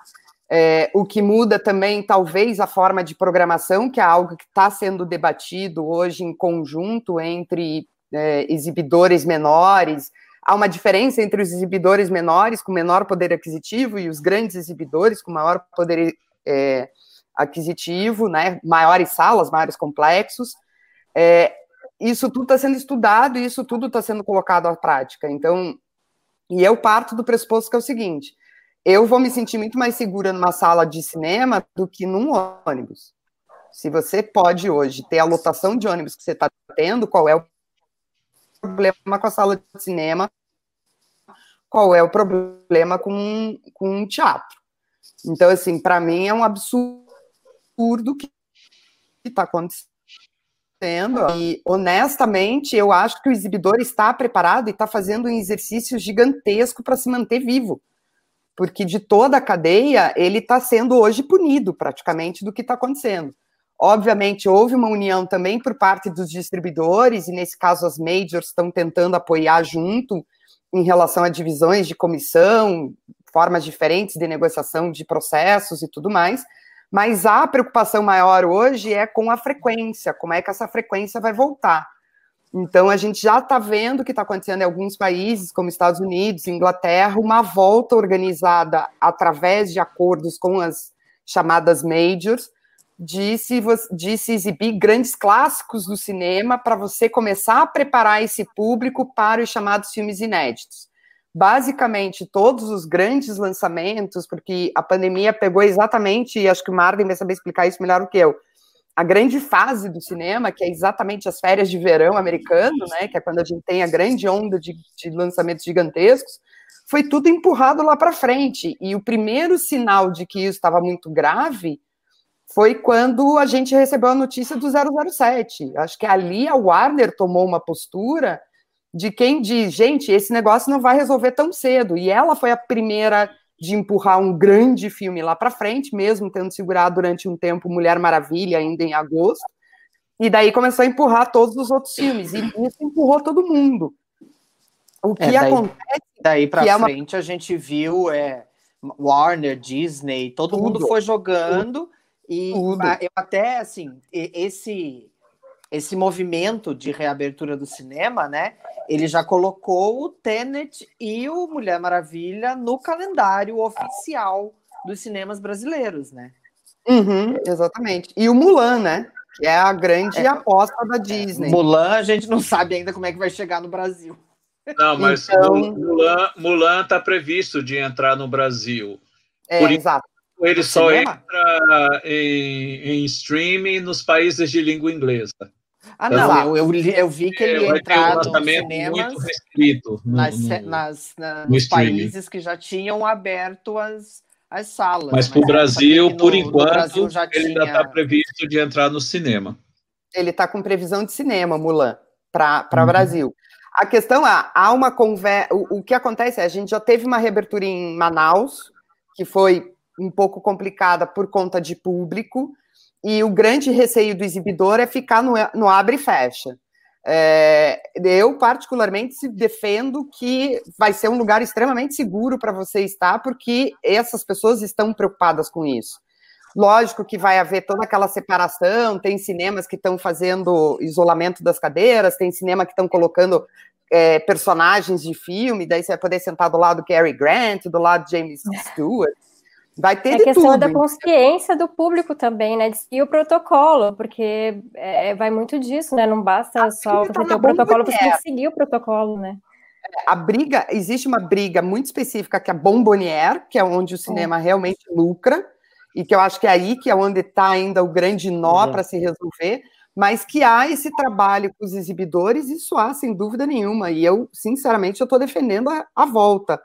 É, o que muda também, talvez, a forma de programação, que é algo que está sendo debatido hoje em conjunto entre é, exibidores menores, há uma diferença entre os exibidores menores, com menor poder aquisitivo, e os grandes exibidores, com maior poder é, aquisitivo, né, maiores salas, maiores complexos. É, isso tudo está sendo estudado e isso tudo está sendo colocado à prática. Então, e eu parto do pressuposto que é o seguinte: eu vou me sentir muito mais segura numa sala de cinema do que num ônibus. Se você pode hoje ter a lotação de ônibus que você está tendo, qual é o problema com a sala de cinema? Qual é o problema com, com um teatro? Então, assim, para mim é um absurdo que está acontecendo. E, honestamente, eu acho que o exibidor está preparado e está fazendo um exercício gigantesco para se manter vivo porque de toda a cadeia ele está sendo hoje punido praticamente do que está acontecendo. Obviamente, houve uma união também por parte dos distribuidores, e nesse caso as majors estão tentando apoiar junto em relação a divisões de comissão, formas diferentes de negociação de processos e tudo mais, mas a preocupação maior hoje é com a frequência, como é que essa frequência vai voltar. Então, a gente já está vendo que está acontecendo em alguns países, como Estados Unidos, Inglaterra, uma volta organizada através de acordos com as chamadas majors, de se, de se exibir grandes clássicos do cinema para você começar a preparar esse público para os chamados filmes inéditos. Basicamente, todos os grandes lançamentos, porque a pandemia pegou exatamente, e acho que o Marden vai saber explicar isso melhor do que eu, a grande fase do cinema, que é exatamente as férias de verão americano, né, que é quando a gente tem a grande onda de, de lançamentos gigantescos, foi tudo empurrado lá para frente. E o primeiro sinal de que isso estava muito grave foi quando a gente recebeu a notícia do 007. Acho que ali a Warner tomou uma postura de quem diz, gente, esse negócio não vai resolver tão cedo. E ela foi a primeira de empurrar um grande filme lá para frente, mesmo tendo segurado durante um tempo Mulher Maravilha, ainda em agosto. E daí começou a empurrar todos os outros filmes. E isso empurrou todo mundo. O que é, daí, acontece. Daí para frente é uma... a gente viu é, Warner, Disney, todo Tudo. mundo foi jogando. Tudo. E Tudo. eu até, assim, esse esse movimento de reabertura do cinema, né? Ele já colocou o Tenet e o Mulher Maravilha no calendário oficial dos cinemas brasileiros, né? Uhum, exatamente. E o Mulan, né? Que é a grande é, aposta da Disney. Mulan, a gente não sabe ainda como é que vai chegar no Brasil. Não, mas então... Mulan, Mulan tá previsto de entrar no Brasil. É, Por exato. Ele só cinema? entra em, em streaming nos países de língua inglesa. Ah, não, eu, eu, eu, vi que ele ia entrar um nos cinemas restrito no, nas, no, nas, na, nos países que já tinham aberto as, as salas. Mas para o Brasil, por enquanto, Brasil ele ainda está previsto de entrar no cinema. Ele está com previsão de cinema, Mulan, para o uhum. Brasil. A questão é, há uma conversa. O, o que acontece é, a gente já teve uma reabertura em Manaus, que foi um pouco complicada por conta de público, e o grande receio do exibidor é ficar no, no abre e fecha. É, eu, particularmente, defendo que vai ser um lugar extremamente seguro para você estar, porque essas pessoas estão preocupadas com isso. Lógico que vai haver toda aquela separação, tem cinemas que estão fazendo isolamento das cadeiras, tem cinema que estão colocando é, personagens de filme, daí você vai poder sentar do lado do Cary Grant, do lado de James Stewart. Vai ter é a questão tudo. da consciência do público também, né? E o protocolo, porque é, vai muito disso, né? Não basta a só você tá ter o protocolo, você tem que seguir o protocolo, né? A briga, existe uma briga muito específica que é a Bombonier, que é onde o cinema é. realmente lucra, e que eu acho que é aí que é onde está ainda o grande nó uhum. para se resolver, mas que há esse trabalho com os exibidores, isso há, sem dúvida nenhuma, e eu, sinceramente, eu estou defendendo a, a volta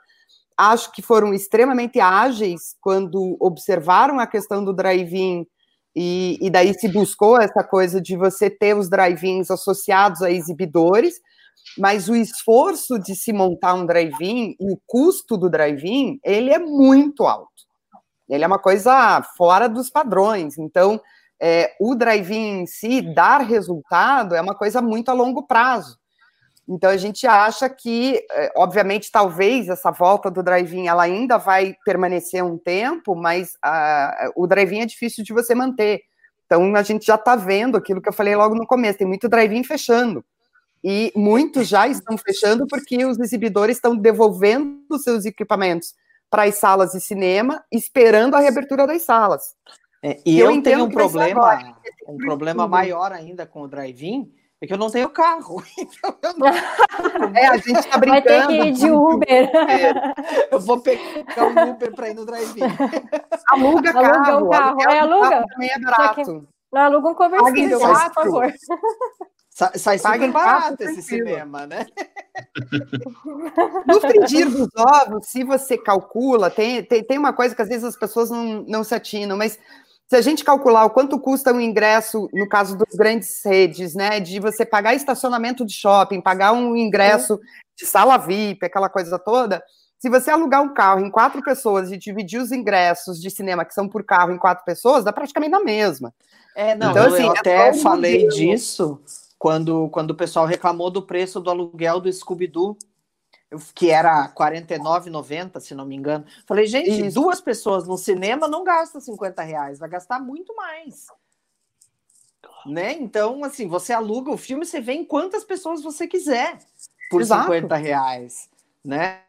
acho que foram extremamente ágeis quando observaram a questão do drive-in e, e, daí se buscou essa coisa de você ter os drive-ins associados a exibidores, mas o esforço de se montar um drive-in e o custo do drive-in, ele é muito alto. Ele é uma coisa fora dos padrões. Então, é, o drive-in em si, dar resultado, é uma coisa muito a longo prazo. Então a gente acha que, é, obviamente, talvez essa volta do drive-in ela ainda vai permanecer um tempo, mas a, o drive-in é difícil de você manter. Então a gente já está vendo aquilo que eu falei logo no começo, tem muito drive-in fechando. E muitos já estão fechando porque os exibidores estão devolvendo seus equipamentos para as salas de cinema, esperando a reabertura das salas. É, e eu, eu tenho um problema, agora, um problema maior ainda com o drive-in, é que eu não tenho carro. Então não... É, a gente está brincando. Vai ter que ir de Uber. Eu vou pegar um Uber para ir no drive-in. Aluga, aluga carro. Um carro. É, aluga. Também é barato. Não, aluga um conversível, ah, por favor. Sai, sai super barato esse cinema, né? No frigir dos ovos, se você calcula, tem, tem, tem uma coisa que às vezes as pessoas não, não se atinam, mas se a gente calcular o quanto custa um ingresso, no caso das grandes redes, né, de você pagar estacionamento de shopping, pagar um ingresso de sala VIP, aquela coisa toda, se você alugar um carro em quatro pessoas e dividir os ingressos de cinema que são por carro em quatro pessoas, dá praticamente na mesma. É, não, então, assim, eu é até falei disso quando, quando o pessoal reclamou do preço do aluguel do Scooby-Doo, que era R$ 49,90, se não me engano. Falei, gente, Isso. duas pessoas no cinema não gastam 50 reais, vai gastar muito mais. Né? Então, assim, você aluga o filme, você vê em quantas pessoas você quiser por Exato. 50 reais, né?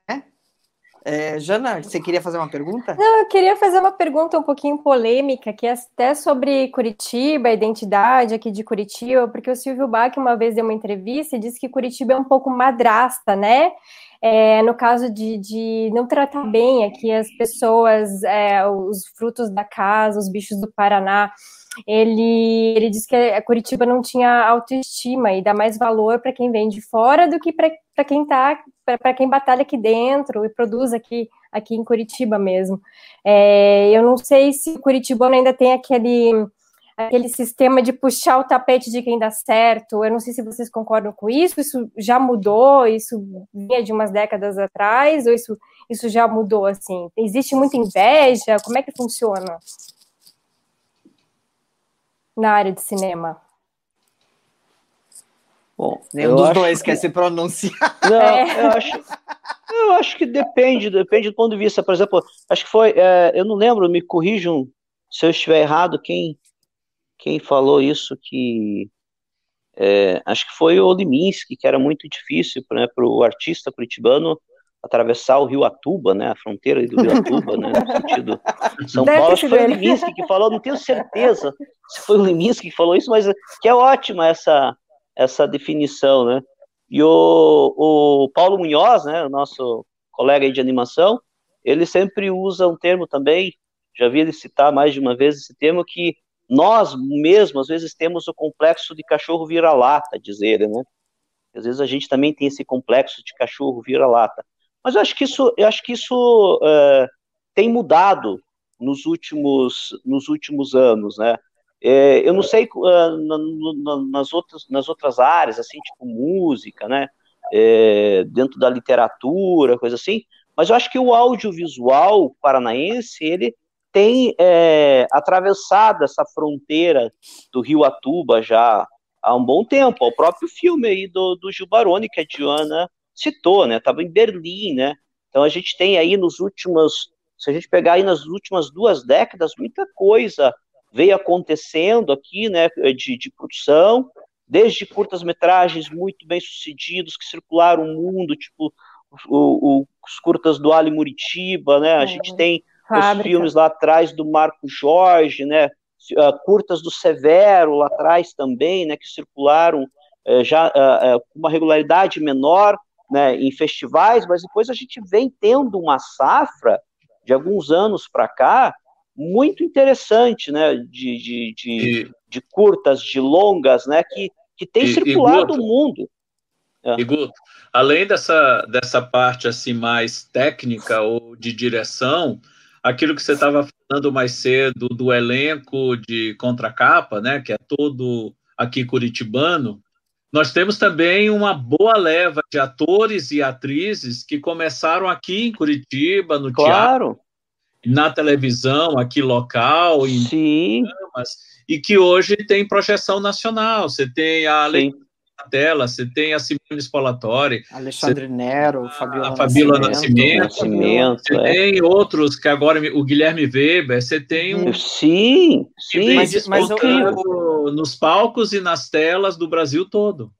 É, Jana, você queria fazer uma pergunta? Não, eu queria fazer uma pergunta um pouquinho polêmica, que é até sobre Curitiba, a identidade aqui de Curitiba, porque o Silvio Bach uma vez deu uma entrevista e disse que Curitiba é um pouco madrasta, né? É, no caso de, de, não tratar bem aqui as pessoas, é, os frutos da casa, os bichos do Paraná. Ele, ele disse que a Curitiba não tinha autoestima e dá mais valor para quem vem de fora do que para quem tá para quem batalha aqui dentro e produz aqui, aqui em Curitiba mesmo. É, eu não sei se o ainda tem aquele, aquele sistema de puxar o tapete de quem dá certo. Eu não sei se vocês concordam com isso. Isso já mudou? Isso vinha de umas décadas atrás? Ou isso, isso já mudou assim? Existe muita inveja? Como é que funciona na área de cinema? Bom, nenhum dos dois que... quer se pronunciar. Não, é. eu acho. Eu acho que depende, depende do ponto de vista. Por exemplo, acho que foi, é, eu não lembro, me corrijam se eu estiver errado, quem, quem falou isso que é, acho que foi o Liminski, que era muito difícil né, para o artista curitibano atravessar o rio Atuba, né, a fronteira do rio Atuba, né, no sentido São Deve Paulo. Acho que foi o Liminski que falou, não tenho certeza se foi o Liminski que falou isso, mas que é ótima essa essa definição, né? E o, o Paulo Munhoz, né, o nosso colega de animação, ele sempre usa um termo também, já vi ele citar mais de uma vez esse termo, que nós mesmos, às vezes, temos o complexo de cachorro vira-lata, dizer, né? Às vezes a gente também tem esse complexo de cachorro vira-lata. Mas eu acho que isso, eu acho que isso uh, tem mudado nos últimos, nos últimos anos, né? É, eu não sei uh, na, na, nas, outras, nas outras áreas, assim, tipo música, né? É, dentro da literatura, coisa assim, mas eu acho que o audiovisual paranaense, ele tem é, atravessado essa fronteira do Rio Atuba já há um bom tempo. O próprio filme aí do, do Gil Baroni, que a Diana citou, né? Estava em Berlim, né? Então a gente tem aí nos últimos, se a gente pegar aí nas últimas duas décadas, muita coisa veio acontecendo aqui, né, de, de produção, desde curtas-metragens muito bem sucedidos que circularam o mundo, tipo o, o, os curtas do Ali Muritiba, né? A é, gente tem fábrica. os filmes lá atrás do Marco Jorge, né? Uh, curtas do Severo lá atrás também, né? Que circularam uh, já uh, com uma regularidade menor, né? Em festivais, mas depois a gente vem tendo uma safra de alguns anos para cá muito interessante, né, de, de, de, e, de curtas, de longas, né, que, que tem e, circulado o mundo. É. E Guto, além dessa, dessa parte assim mais técnica ou de direção, aquilo que você estava falando mais cedo do elenco de contracapa, né, que é todo aqui curitibano, nós temos também uma boa leva de atores e atrizes que começaram aqui em Curitiba, no claro. teatro, na televisão aqui local, em Sim. programas, e que hoje tem projeção nacional. Você tem a tela, você tem a Simone Spolatori, Alexandre Nero, Fabiola, a Fabiola Nascimento, Nascimento você é. tem outros que agora o Guilherme Weber, você tem um sim, sim, mas, mas eu, nos palcos e nas telas do Brasil todo.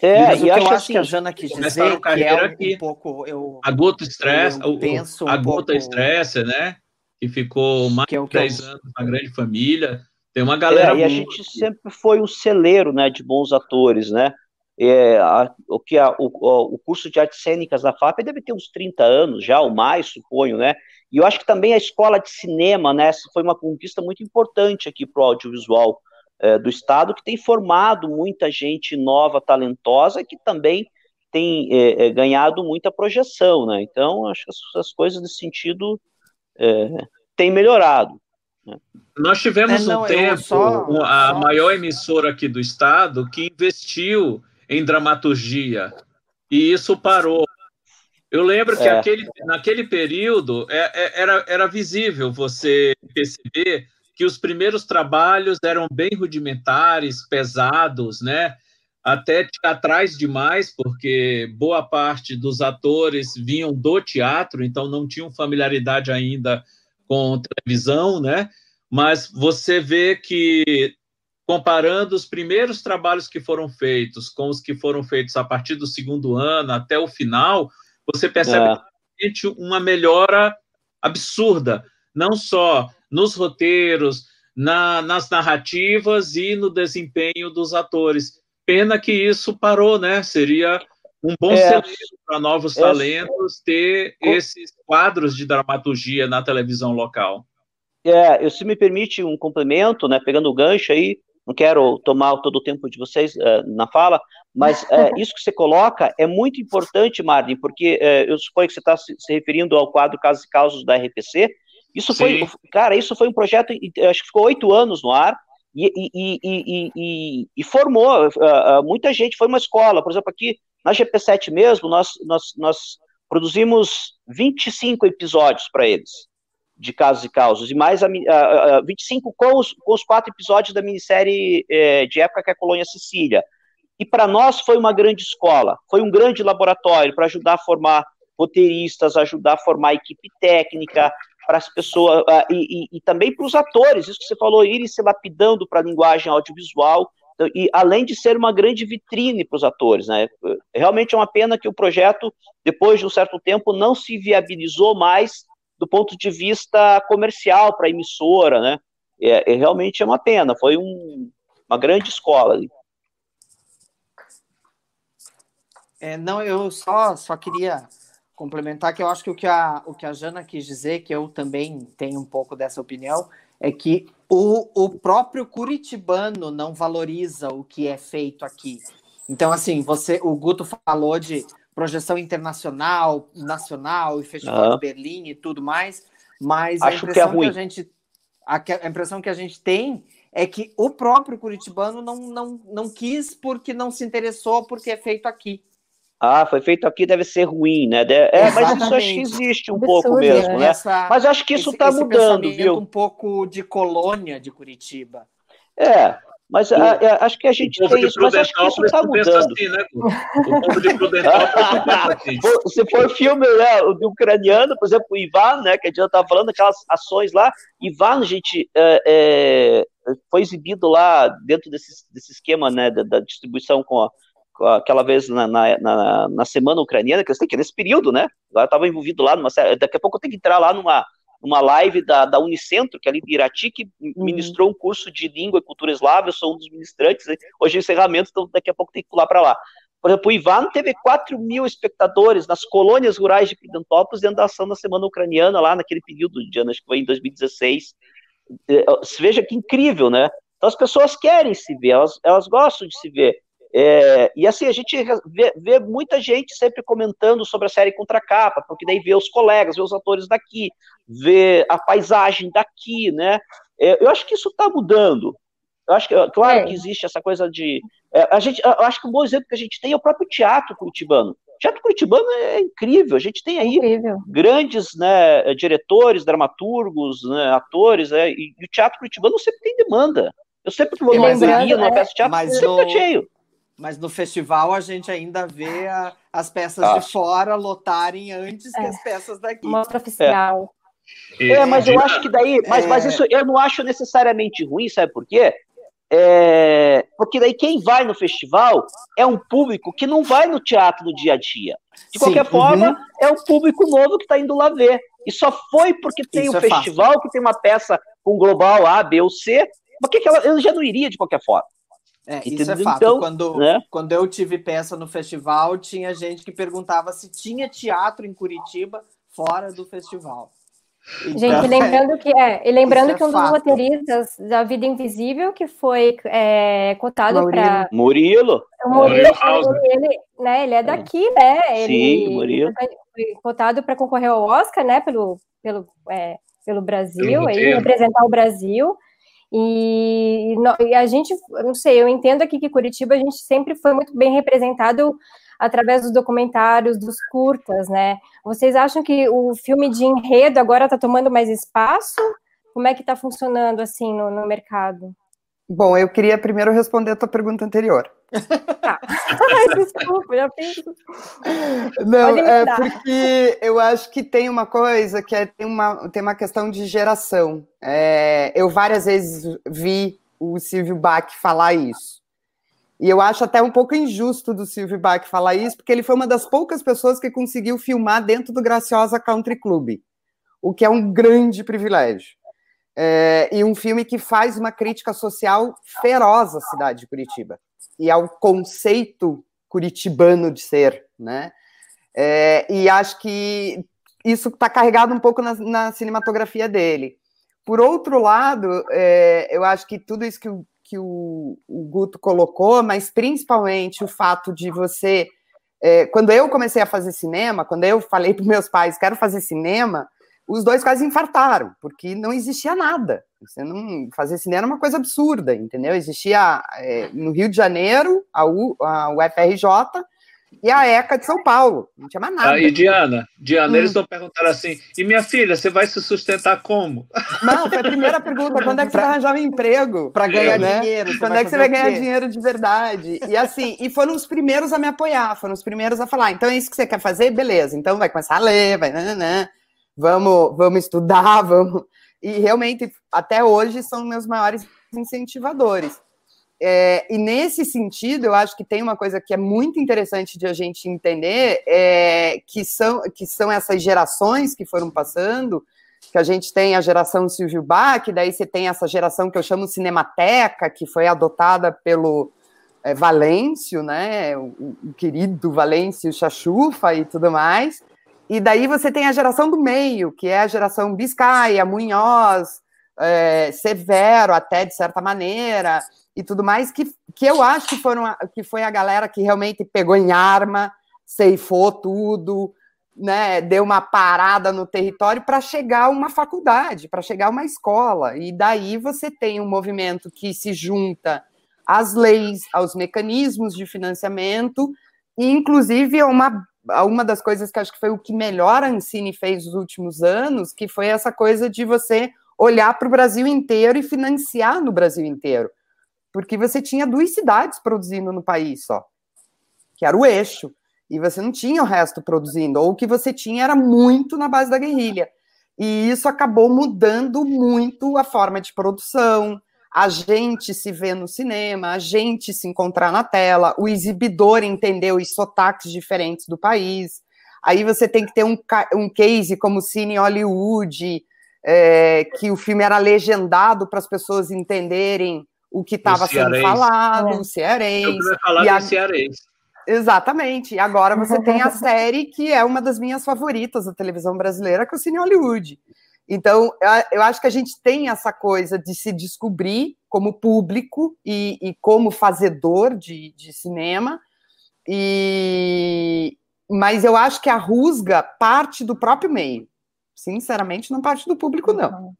É, e, e acho, que, assim, que a Jana quis dizer que é um, aqui. um pouco eu a gota estresse, eu penso a um gota estresse, né? Que ficou mais de 10 eu... anos na grande família. Tem uma galera. É, e a gente sempre foi um celeiro, né, de bons atores, né? É, a, o que a, o, o curso de artes cênicas da FAP deve ter uns 30 anos já, ou mais, suponho, né? E eu acho que também a escola de cinema, né, foi uma conquista muito importante aqui para o audiovisual é, do Estado, que tem formado muita gente nova, talentosa, que também tem é, é, ganhado muita projeção, né? Então, acho que as, as coisas nesse sentido é, têm melhorado. Né? Nós tivemos é, não, um tempo, só, a só... maior emissora aqui do Estado, que investiu em dramaturgia, e isso parou. Eu lembro que é. aquele, naquele período é, é, era, era visível você perceber que os primeiros trabalhos eram bem rudimentares, pesados, né? Até teatrais demais, porque boa parte dos atores vinham do teatro, então não tinham familiaridade ainda com televisão, né? Mas você vê que comparando os primeiros trabalhos que foram feitos com os que foram feitos a partir do segundo ano até o final, você percebe é. uma melhora absurda, não só nos roteiros, na, nas narrativas e no desempenho dos atores. Pena que isso parou, né? Seria um bom é, para novos é, talentos ter esses quadros de dramaturgia na televisão local. É, eu, se me permite um complemento, né, pegando o gancho aí, não quero tomar todo o tempo de vocês uh, na fala, mas uh, isso que você coloca é muito importante, Marlin, porque uh, eu suponho que você está se, se, referindo ao quadro Casos e Causos da RPC. Isso Sim. foi, cara, isso foi um projeto, acho que ficou oito anos no ar, e, e, e, e formou muita gente, foi uma escola, por exemplo, aqui na GP7 mesmo, nós, nós, nós produzimos 25 episódios para eles de casos e causos, e mais a, a, a 25 com os, com os, quatro episódios da minissérie é, de época que é a Colônia Sicília. E para nós foi uma grande escola, foi um grande laboratório para ajudar a formar roteiristas, ajudar a formar equipe técnica, para as pessoas, e, e, e, também para os atores, isso que você falou, irem se lapidando para a linguagem audiovisual, então, e além de ser uma grande vitrine para os atores, né? Realmente é uma pena que o projeto, depois de um certo tempo, não se viabilizou mais do ponto de vista comercial para a emissora, né? É, é, realmente é uma pena, foi um, uma grande escola. É, não, eu só, só queria complementar que eu acho que o que, a, o que a Jana quis dizer, que eu também tenho um pouco dessa opinião, é que o, o próprio curitibano não valoriza o que é feito aqui. Então, assim, você, o Guto falou de projeção internacional, nacional e Festival uhum. de Berlim e tudo mais, mas Acho a impressão que, é que, a gente a, a, impressão que a gente tem é que o próprio curitibano não, não, não quis porque não se interessou porque é feito aqui. Ah, foi feito aqui, deve ser ruim, né? É, mas isso acho que existe um Absurdo, pouco mesmo, né? Essa, mas acho que isso está mudando, viu? um pouco de colônia de Curitiba. É, mas a, a, é, acho que a gente tem isso, mas acho que isso está mudando. Assim, né? O povo de assim. Se for filme né, do ucraniano, por exemplo, o Ivan, né, que a gente estava falando, aquelas ações lá, Ivan, gente, é, é, foi exibido lá dentro desse, desse esquema né, da, da distribuição com, a, com aquela vez na, na, na, na semana ucraniana, que, que nesse período, né? Agora estava envolvido lá numa daqui a pouco eu tenho que entrar lá numa numa live da, da Unicentro, que é ali em Irati, que uhum. ministrou um curso de língua e cultura eslava, eu sou um dos ministrantes, né? hoje é encerramento, então daqui a pouco tem que pular para lá. Por exemplo, o Ivan teve 4 mil espectadores nas colônias rurais de Pidentópolis dentro da ação da Semana Ucraniana, lá naquele período de ano, acho que foi em 2016. É, veja que incrível, né? Então as pessoas querem se ver, elas, elas gostam de se ver. É, e assim, a gente vê, vê, muita gente sempre comentando sobre a série Contracapa, porque daí vê os colegas, vê os atores daqui, vê a paisagem daqui, né? É, eu acho que isso está mudando. Eu acho que, claro é. que existe essa coisa de. É, a gente, eu acho que um bom exemplo que a gente tem é o próprio teatro curitibano. O teatro curitibano é incrível. A gente tem aí incrível. grandes né, diretores, dramaturgos, né, atores, né, e, e, o teatro curitibano sempre tem demanda. Eu sempre vou numa numa peça de teatro, sempre tá cheio. Mas no festival a gente ainda vê a, as peças ah. de fora lotarem antes é. que as peças daqui. Mostra oficial. É. é, mas eu acho que daí, mas, é... mas isso eu não acho necessariamente ruim, sabe por quê? é, porque daí quem vai no festival é um público que não vai no teatro no dia a dia. De Sim, qualquer forma, uhum. é um público novo que está indo lá ver. E só foi porque tem Isso um é festival fácil. que tem uma peça com global A, B ou C, porque ela, eu já não iria de qualquer forma. É, isso é fato. Então, quando, né? quando eu tive peça no festival, tinha gente que perguntava se tinha teatro em Curitiba fora do festival. Então, gente, lembrando que é, e lembrando é que um fato. dos roteiristas da Vida Invisível, que foi é, cotado para Murilo. O Murilo, Murilo ele, né, ele é daqui, né? Ele Sim, Murilo. Foi cotado para concorrer ao Oscar, né? Pelo, pelo, é, pelo Brasil, aí, representar o Brasil. E, e, a gente, não sei, eu entendo aqui que Curitiba a gente sempre foi muito bem representado através dos documentários, dos curtas, né? Vocês acham que o filme de enredo agora está tomando mais espaço? Como é que está funcionando assim no, no mercado? Bom, eu queria primeiro responder a tua pergunta anterior. Tá. Desculpa, já fiz. Não, é porque eu acho que tem uma coisa que é, tem, uma, tem uma questão de geração. É, eu várias vezes vi o Silvio Bach falar isso. E eu acho até um pouco injusto do Silvio Bach falar isso, porque ele foi uma das poucas pessoas que conseguiu filmar dentro do Graciosa Country Club, o que é um grande privilégio. É, e um filme que faz uma crítica social feroz à cidade de Curitiba e ao conceito curitibano de ser, né? É, e acho que isso está carregado um pouco na, na, cinematografia dele. Por outro lado, é, eu acho que tudo isso que o que o, o Guto colocou, mas principalmente o fato de você. É, quando eu comecei a fazer cinema, quando eu falei para meus pais, quero fazer cinema, os dois quase infartaram, porque não existia nada. Você não fazer cinema era uma coisa absurda, entendeu? Existia é, no Rio de Janeiro a, U, a UFRJ e a ECA de São Paulo. Não tinha mais nada. Ah, e Diana, Diana, hum. eles estão perguntando assim: e minha filha, você vai se sustentar como? Não, foi a primeira pergunta: quando é que você vai arranjar um emprego? Para ganhar né? dinheiro. Quando é que você vai ganhar dinheiro de verdade? E assim, e foram os primeiros a me apoiar, foram os primeiros a falar: então é isso que você quer fazer? Beleza, então vai começar a ler, vai, né. Vamos, vamos estudar, vamos. E realmente, até hoje, são meus maiores incentivadores. É, e nesse sentido, eu acho que tem uma coisa que é muito interessante de a gente entender, é, que, são, que são essas gerações que foram passando, que a gente tem a geração Silvio Bach, daí você tem essa geração que eu chamo Cinemateca, que foi adotada pelo é, Valêncio, né, o, o querido Valêncio Chachufa e tudo mais, e daí você tem a geração do meio, que é a geração Biscaia, Munhoz, é, Severo, até de certa maneira, e tudo mais, que, que eu acho que, foram, que foi a galera que realmente pegou em arma, ceifou tudo, né, deu uma parada no território para chegar a uma faculdade, para chegar a uma escola. E daí você tem um movimento que se junta às leis, aos mecanismos de financiamento, e inclusive uma, uma das coisas que acho que foi o que melhor a Ancine fez nos últimos anos, que foi essa coisa de você olhar para o Brasil inteiro e financiar no Brasil inteiro porque você tinha duas cidades produzindo no país só, que era o eixo, e você não tinha o resto produzindo, ou o que você tinha era muito na base da guerrilha. E isso acabou mudando muito a forma de produção, a gente se vê no cinema, a gente se encontrar na tela, o exibidor entender os sotaques diferentes do país. Aí você tem que ter um, um case como o Cine Hollywood, é, que o filme era legendado para as pessoas entenderem o que estava sendo falado, é. o cearense. Eu vai falar e a... cearense. Exatamente. E agora você tem a série que é uma das minhas favoritas da televisão brasileira, que é o Cine Hollywood. Então, eu acho que a gente tem essa coisa de se descobrir como público e, e como fazedor de, de cinema. E mas eu acho que a rusga parte do próprio meio. Sinceramente, não parte do público, não.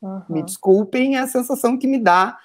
Uhum. Me desculpem, é a sensação que me dá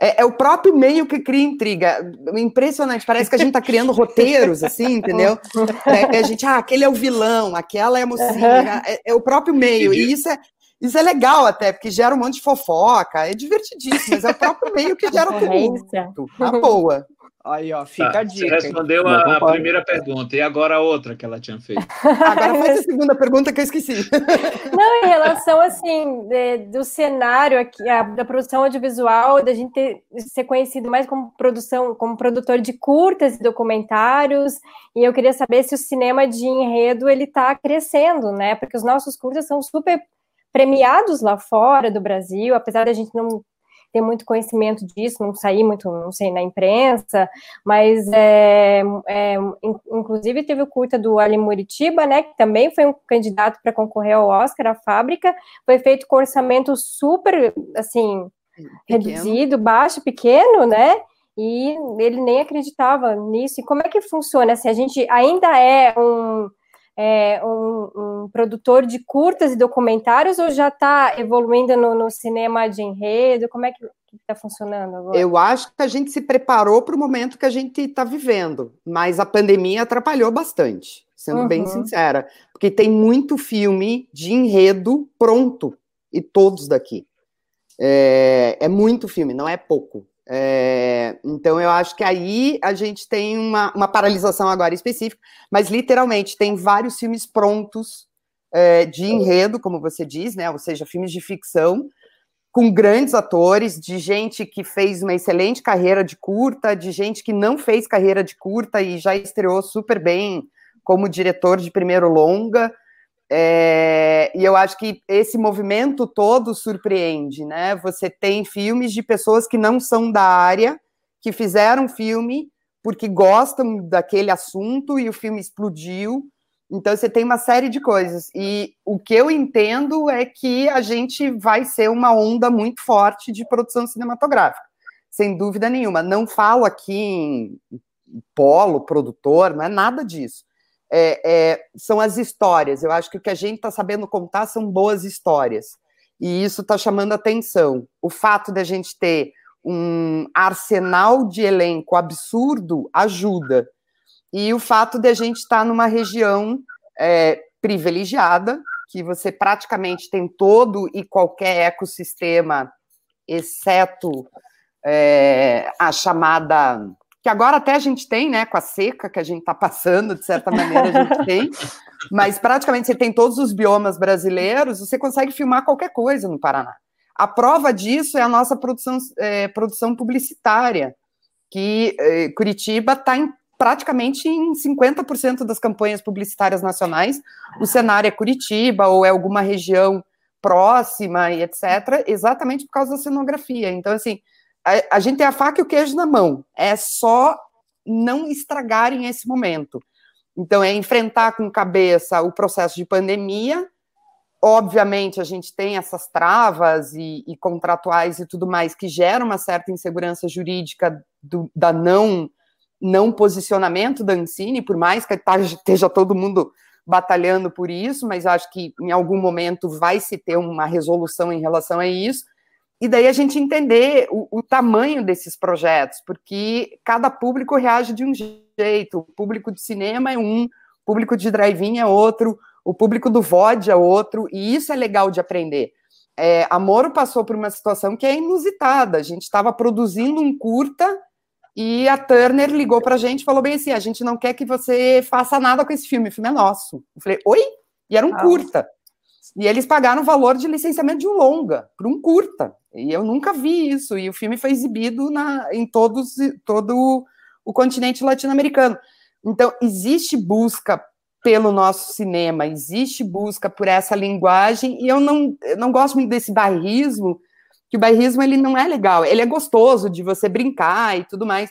é, é, o próprio meio que cria intriga. Impressionante, parece que a gente está criando roteiros, assim, entendeu? É, a gente, ah, aquele é o vilão, aquela é a mocinha, é, é o próprio meio. E isso é, isso é legal até, porque gera um monte de fofoca, é divertidíssimo, mas é o próprio meio que gera tudo. Na boa. Aí, ó, fica tá, a dica. Você respondeu a, a primeira pergunta, e agora a outra que ela tinha feito. Agora faz a segunda pergunta que eu esqueci. Não, em relação, assim, de, do cenário aqui, a, da produção audiovisual, da gente ter, ser conhecido mais como produção, como produtor de curtas e documentários, e eu queria saber se o cinema de enredo, ele está crescendo, né? Porque os nossos curtas são super premiados lá fora do Brasil, apesar da gente não ter muito conhecimento disso, não sair muito, não sei, na imprensa, mas é, é, inclusive teve o curta do Ali Muritiba, né, que também foi um candidato para concorrer ao Oscar, a fábrica, foi feito com orçamento super, assim, pequeno. reduzido, baixo, pequeno, né, e ele nem acreditava nisso. E como é que funciona? Assim, a gente ainda é um é, um, um, produtor de curtas e documentários ou já está evoluindo no, no, cinema de enredo? Como é que está funcionando agora? Eu acho que a gente se preparou para o momento que a gente está vivendo, mas a pandemia atrapalhou bastante, sendo uhum. bem sincera, porque tem muito filme de enredo pronto e todos daqui. É, é muito filme, não é pouco. É, então, eu acho que aí a gente tem uma, uma, paralisação agora específica, mas literalmente tem vários filmes prontos é, de enredo, como você diz, né? Ou seja, filmes de ficção, com grandes atores, de gente que fez uma excelente carreira de curta, de gente que não fez carreira de curta e já estreou super bem como diretor de primeiro longa. É, e eu acho que esse movimento todo surpreende, né? Você tem filmes de pessoas que não são da área, que fizeram filme porque gostam daquele assunto e o filme explodiu. Então você tem uma série de coisas. E o que eu entendo é que a gente vai ser uma onda muito forte de produção cinematográfica, sem dúvida nenhuma. Não falo aqui em polo, produtor, não é nada disso é, é, são as histórias. Eu acho que o que a gente está sabendo contar são boas histórias. E isso está chamando atenção. O fato de a gente ter um arsenal de elenco absurdo ajuda. E o fato de a gente estar tá numa região é, privilegiada, que você praticamente tem todo e qualquer ecossistema, exceto é, a chamada que agora até a gente tem, né, com a seca que a gente está passando, de certa maneira a gente tem, mas praticamente você tem todos os biomas brasileiros, você consegue filmar qualquer coisa no Paraná. A prova disso é a nossa produção, é, produção publicitária, que é, Curitiba está em, praticamente em 50% das campanhas publicitárias nacionais, o cenário é Curitiba ou é alguma região próxima e etc., exatamente por causa da cenografia. Então, assim, a, a gente tem a faca e o queijo na mão. É só não estragarem esse momento. Então, é enfrentar com cabeça o processo de pandemia. Obviamente, a gente tem essas travas e, e contratuais e tudo mais que geram uma certa insegurança jurídica do, da não, não posicionamento da Ancine, por mais que tá, esteja todo mundo batalhando por isso, mas acho que em algum momento vai se ter uma resolução em relação a isso e daí a gente entender o, o, tamanho desses projetos, porque cada público reage de um jeito. O público de cinema é um, o público de drive-in é outro, o público do VOD é outro, e isso é legal de aprender. É, a Moro passou por uma situação que é inusitada. A gente estava produzindo um curta e a Turner ligou para a gente e falou bem assim: a gente não quer que você faça nada com esse filme, o filme é nosso. Eu falei, oi? E era um ah. curta. E eles pagaram o valor de licenciamento de um longa, para um curta. E eu nunca vi isso. E o filme foi exibido na, em todos, todo o continente latino-americano. Então, existe busca pelo nosso cinema, existe busca por essa linguagem, e eu não, eu não gosto muito desse bairrismo, que o bairrismo ele não é legal, ele é gostoso de você brincar e tudo mais,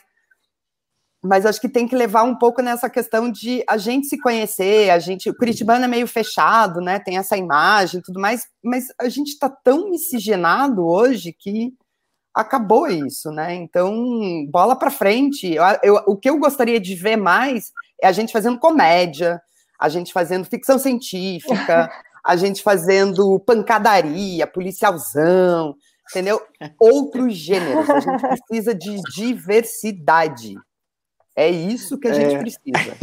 mas acho que tem que levar um pouco nessa questão de a gente se conhecer, a gente, o Curitibano é meio fechado, né, tem essa imagem e tudo mais, mas a gente está tão miscigenado hoje que acabou isso, né, então, bola para frente, eu, eu, o que eu gostaria de ver mais é a gente fazendo comédia, a gente fazendo ficção científica, a gente fazendo pancadaria, policialzão, entendeu? Outros gêneros, a gente precisa de diversidade, é isso que a gente é... precisa.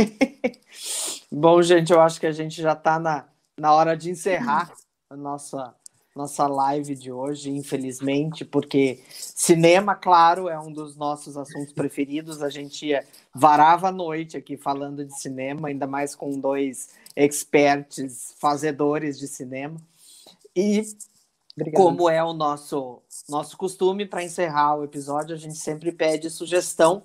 Bom, gente, eu acho que a gente já está na, na hora de encerrar a nossa nossa live de hoje, infelizmente, porque cinema, claro, é um dos nossos assuntos preferidos. A gente varava a noite aqui falando de cinema, ainda mais com dois experts fazedores de cinema. E Obrigado. como é o nosso nosso costume para encerrar o episódio, a gente sempre pede sugestão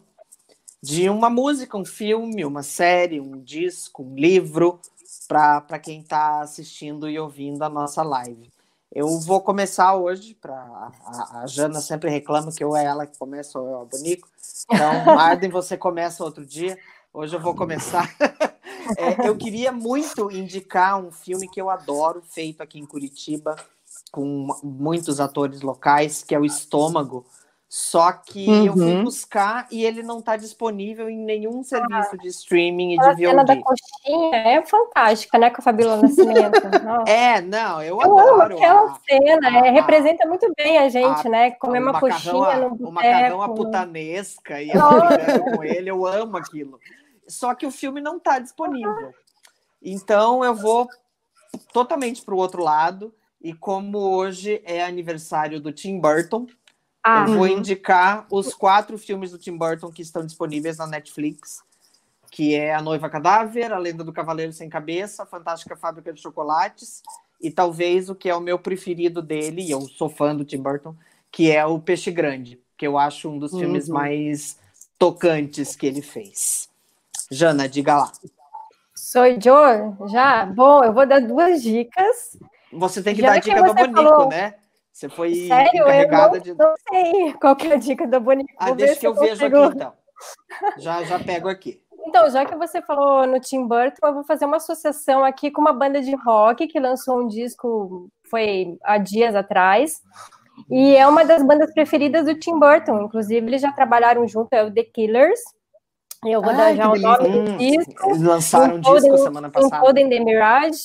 de uma música, um filme, uma série, um disco, um livro para quem está assistindo e ouvindo a nossa live. Eu vou começar hoje, para a, a, Jana sempre reclama que eu é ela que começa ou eu é o Bonico. Então, Marden, você começa outro dia. Hoje eu vou começar. é, eu queria muito indicar um filme que eu adoro, feito aqui em Curitiba, com muitos atores locais, que é o Estômago, só que uhum. eu fui uhum. buscar e ele não está disponível em nenhum serviço ah, de streaming e de VOD. A cena da coxinha é fantástica, né, com a Fabíola Nascimento. é, não, eu, eu adoro. aquela a, cena, a, é, representa muito bem a gente, a, né, comer uma coxinha no boteco. O macarrão a putanesca e a com ele, eu amo aquilo. Só que o filme não está disponível. Então eu vou totalmente para o outro lado. E como hoje é aniversário do Tim Burton, ah, eu vou uhum. indicar os quatro filmes do Tim Burton que estão disponíveis na Netflix, que é A Noiva Cadáver, A Lenda do Cavaleiro Sem Cabeça, A Fantástica Fábrica de Chocolates e talvez o que é o meu preferido dele, e eu sou fã do Tim Burton, que é o Peixe Grande, que eu acho um dos uhum. filmes mais tocantes que ele fez. Jana, diga lá. Sou Joe? Já? Bom, eu vou dar duas dicas. Você tem que Já dar a dica do Bonico, falou... né? Você foi Sério? encarregada eu não, de. Não sei qual que é a dica do Bonico. Ah, deixa que eu, eu vejo aqui então. Já, já pego aqui. Então, já que você falou no Tim Burton, eu vou fazer uma associação aqui com uma banda de rock que lançou um disco foi há dias atrás. E é uma das bandas preferidas do Tim Burton. Inclusive, eles já trabalharam junto, é o The Killers. Eu vou Ai, dar já o nome do disco. Eles lançaram um disco semana passada. Golden The Mirage.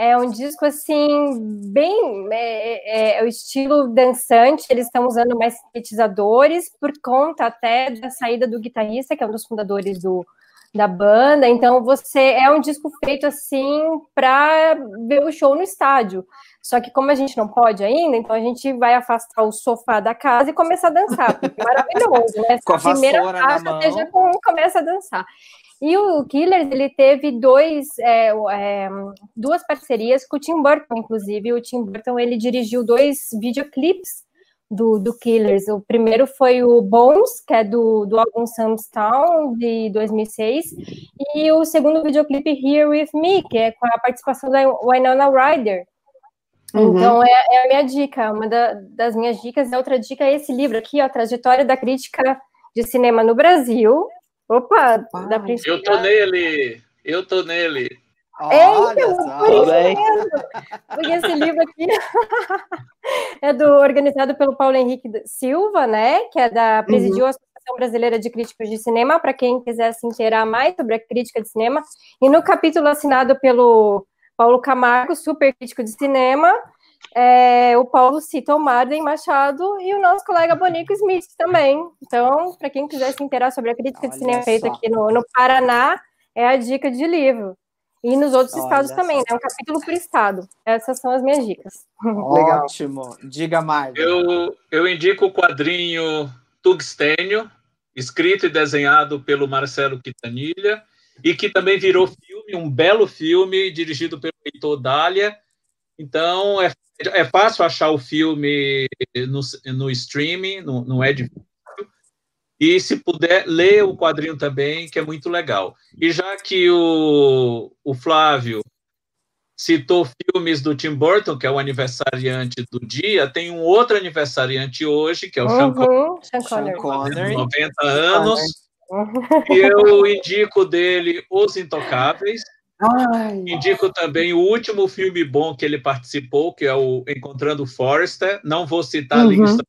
É um disco assim, bem é, é, é, o estilo dançante. Eles estão usando mais sintetizadores por conta até da saída do guitarrista, que é um dos fundadores do, da banda. Então, você é um disco feito assim para ver o show no estádio. Só que como a gente não pode ainda, então a gente vai afastar o sofá da casa e começar a dançar. Porque é maravilhoso, né? Com a primeira faixa, já começa a dançar. E o Killers, ele teve dois, é, é, duas parcerias com o Tim Burton, inclusive. O Tim Burton, ele dirigiu dois videoclipes do, do Killers. O primeiro foi o Bones, que é do, do álbum Town, de 2006. E o segundo videoclipe, Here With Me, que é com a participação da Winona Ryder. Uhum. Então, é, é, a minha dica. Uma da, das minhas dicas. A outra dica é esse livro aqui, ó, Trajetória da Crítica de Cinema no Brasil, Opa, ah, dá pra Eu tô nele, eu tô nele. É, então, por isso mesmo. Porque esse livro aqui é do, organizado pelo Paulo Henrique Silva, né? Que é da presidiu uhum. a Associação Brasileira de Críticos de Cinema, para quem quiser se inteirar mais sobre a crítica de cinema. E no capítulo assinado pelo Paulo Camargo, super crítico de cinema, é, o Paulo cita o Marden Machado e o nosso colega Bonico Smith também. Então, para quem quiser se inteirar sobre a crítica Olha de cinema feita aqui no, no, Paraná, é a dica de livro. E nos outros Olha estados também, né? Um capítulo por estado. Essas são as minhas dicas. Ótimo. Diga mais. Eu, eu indico o quadrinho Tugstênio, escrito e desenhado pelo Marcelo Quintanilha, e que também virou filme, um belo filme, dirigido pelo Heitor Dália. Então, é é fácil achar o filme no, no streaming, não, não é difícil. E se puder, ler o quadrinho também, que é muito legal. E já que o, o Flávio citou filmes do Tim Burton, que é o aniversariante do dia, tem um outro aniversariante hoje, que é o uhum, Sean Connery, 90 anos. Uhum. E eu indico dele Os Intocáveis, Ai. Indico também o último filme bom que ele participou, que é o Encontrando Forrester. Não vou citar uhum. a lista,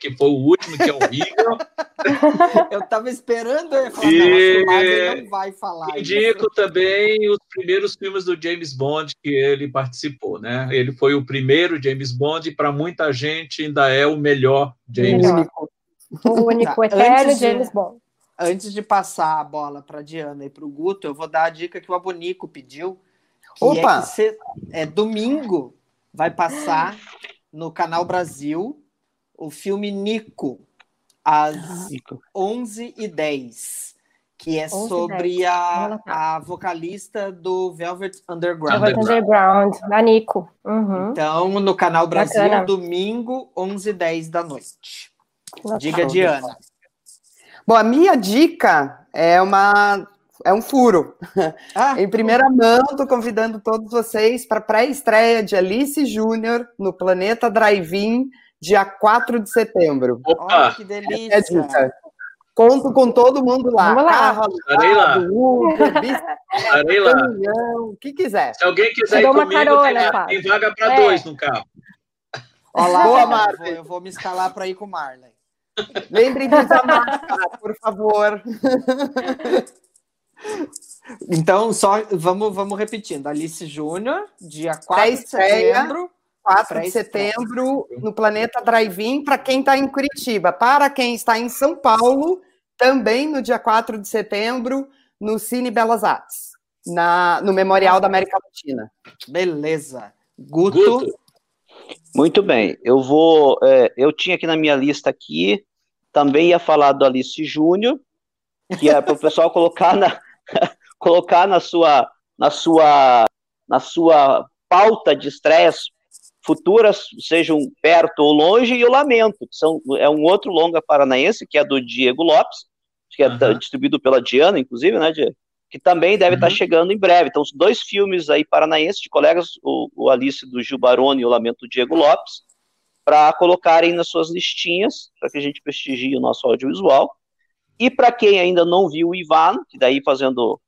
que foi o último, que é horrível. Eu estava esperando ele falar, e... mas ele não vai falar. Indico também os primeiros filmes do James Bond que ele participou, né? Ele foi o primeiro James Bond e para muita gente ainda é o melhor James Bond. O único tá, eterno James Bond antes de passar a bola para Diana e para o Guto, eu vou dar a dica que o Abonico pediu. Que Opa! É, que cê, é domingo vai passar no Canal Brasil, o filme Nico, às 11h10, que é sobre a, a vocalista do Velvet Underground. Velvet Underground, da Nico. Uhum. Então, no Canal Brasil, Bacana. domingo, 11h10 da noite. Diga, Diana. Bom, a minha dica é uma é um furo. Ah, em primeira mão, estou convidando todos vocês para a pré-estreia de Alice Júnior no Planeta Drive-In, dia 4 de setembro. Opa! Olha que delícia! É Conto com todo mundo lá. Vamos lá. Carro alugado, lá. Uber, Estarei lá. o que quiser. Se alguém quiser ir comigo, carona, tem, tem, vaga para é. dois no carro. Olá, Boa, Marlon. Eu vou me escalar para ir com o Marlon. Lembrem de usar máscara, por favor. Então, só vamos, vamos repetindo. Alice Júnior, dia 4 de setembro. 4 de setembro, no Planeta Drive-In, para quem está em Curitiba. Para quem está em São Paulo, também no dia 4 de setembro, no Cine Belas Artes, na, no Memorial da América Latina. Beleza. Guto. Guto. Muito bem. Eu vou. É, eu tinha aqui na minha lista aqui, também ia falar do Alice Júnior, que é para o pessoal colocar na, colocar na sua, na sua, na sua pauta de estresse futuras, sejam perto ou longe, e o Lamento, que são, é um outro longa paranaense, que é do Diego Lopes, que é uhum. distribuído pela Diana, inclusive, né, Diego? Que também deve uhum. estar chegando em breve. Então, os dois filmes aí paranaenses de colegas, o, o Alice do Gil Baroni e o Lamento do Diego Lopes, para colocarem nas suas listinhas, para que a gente prestigie o nosso audiovisual. E para quem ainda não viu o Ivan, que daí fazendo,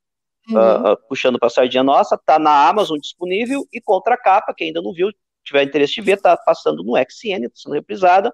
uhum. uh, puxando para a sardinha nossa, tá na Amazon disponível, e Contra a Capa, quem ainda não viu, tiver interesse de ver, tá passando no XN, tá sendo reprisada,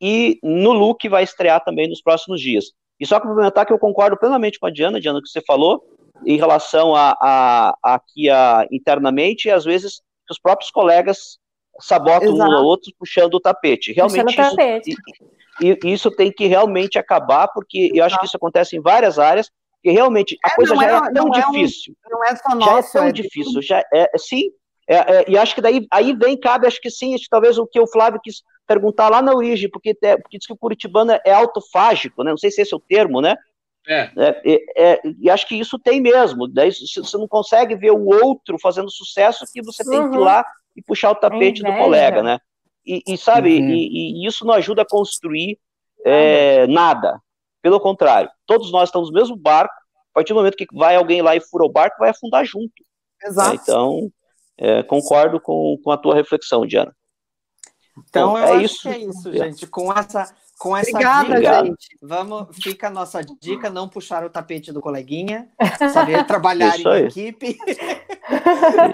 e no Look vai estrear também nos próximos dias. E só complementar que eu concordo plenamente com a Diana, Diana, que você falou, em relação a, a, a aqui a, internamente, e às vezes os próprios colegas sabotam Exato. um ao outro puxando o tapete. Realmente, puxando o tapete. Isso, e isso tem que realmente acabar, porque eu acho que isso acontece em várias áreas, que realmente a é, coisa já é, é tão difícil. É um, não é só nosso, já é tão é difícil, já é, sim. É, é, e acho que daí aí vem, cabe, acho que sim, acho que talvez o que o Flávio quis perguntar lá na origem, porque, porque diz que o Curitibano é autofágico, né? Não sei se esse é o termo, né? É. É, e acho que isso tem mesmo. Daí você não consegue ver o outro fazendo sucesso que você tem que ir uhum. lá e puxar o tapete do colega, né? E, e sabe, uhum. e, e, isso não ajuda a construir é, nada. Pelo contrário, todos nós estamos no mesmo barco. A partir do momento que vai alguém lá e fura o barco, vai afundar junto. Exato. então, é, concordo com, com a tua reflexão, Diana. Então, Bom, é isso. é isso, gente. Com essa, com essa Obrigada, dica, gente. vamos, fica a nossa dica, não puxar o tapete do coleguinha, saber trabalhar em equipe.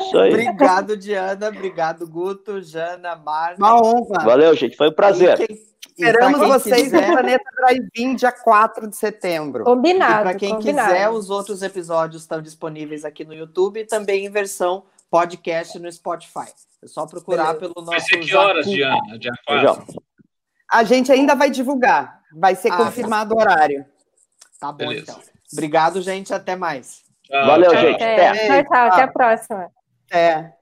Isso aí. Obrigado, Diana. Obrigado, Guto, Jana, Marta. Uma honra. Valeu, gente. Foi um prazer. Quem, Esperamos vocês quiser... no Planeta Drive-In, dia 4 de setembro. Combinado. Para quem combinado. quiser, os outros episódios estão disponíveis aqui no YouTube e também em versão podcast no Spotify. É só procurar Beleza. pelo nosso. Vai ser que horas, Diana? Dia 4? A gente ainda vai divulgar. Vai ser ah, confirmado o horário. Tá bom, Beleza. então. Obrigado, gente. Até mais. Tchau, Valeu, tchau. gente. Até. Tchau, tchau. Até a próxima. É.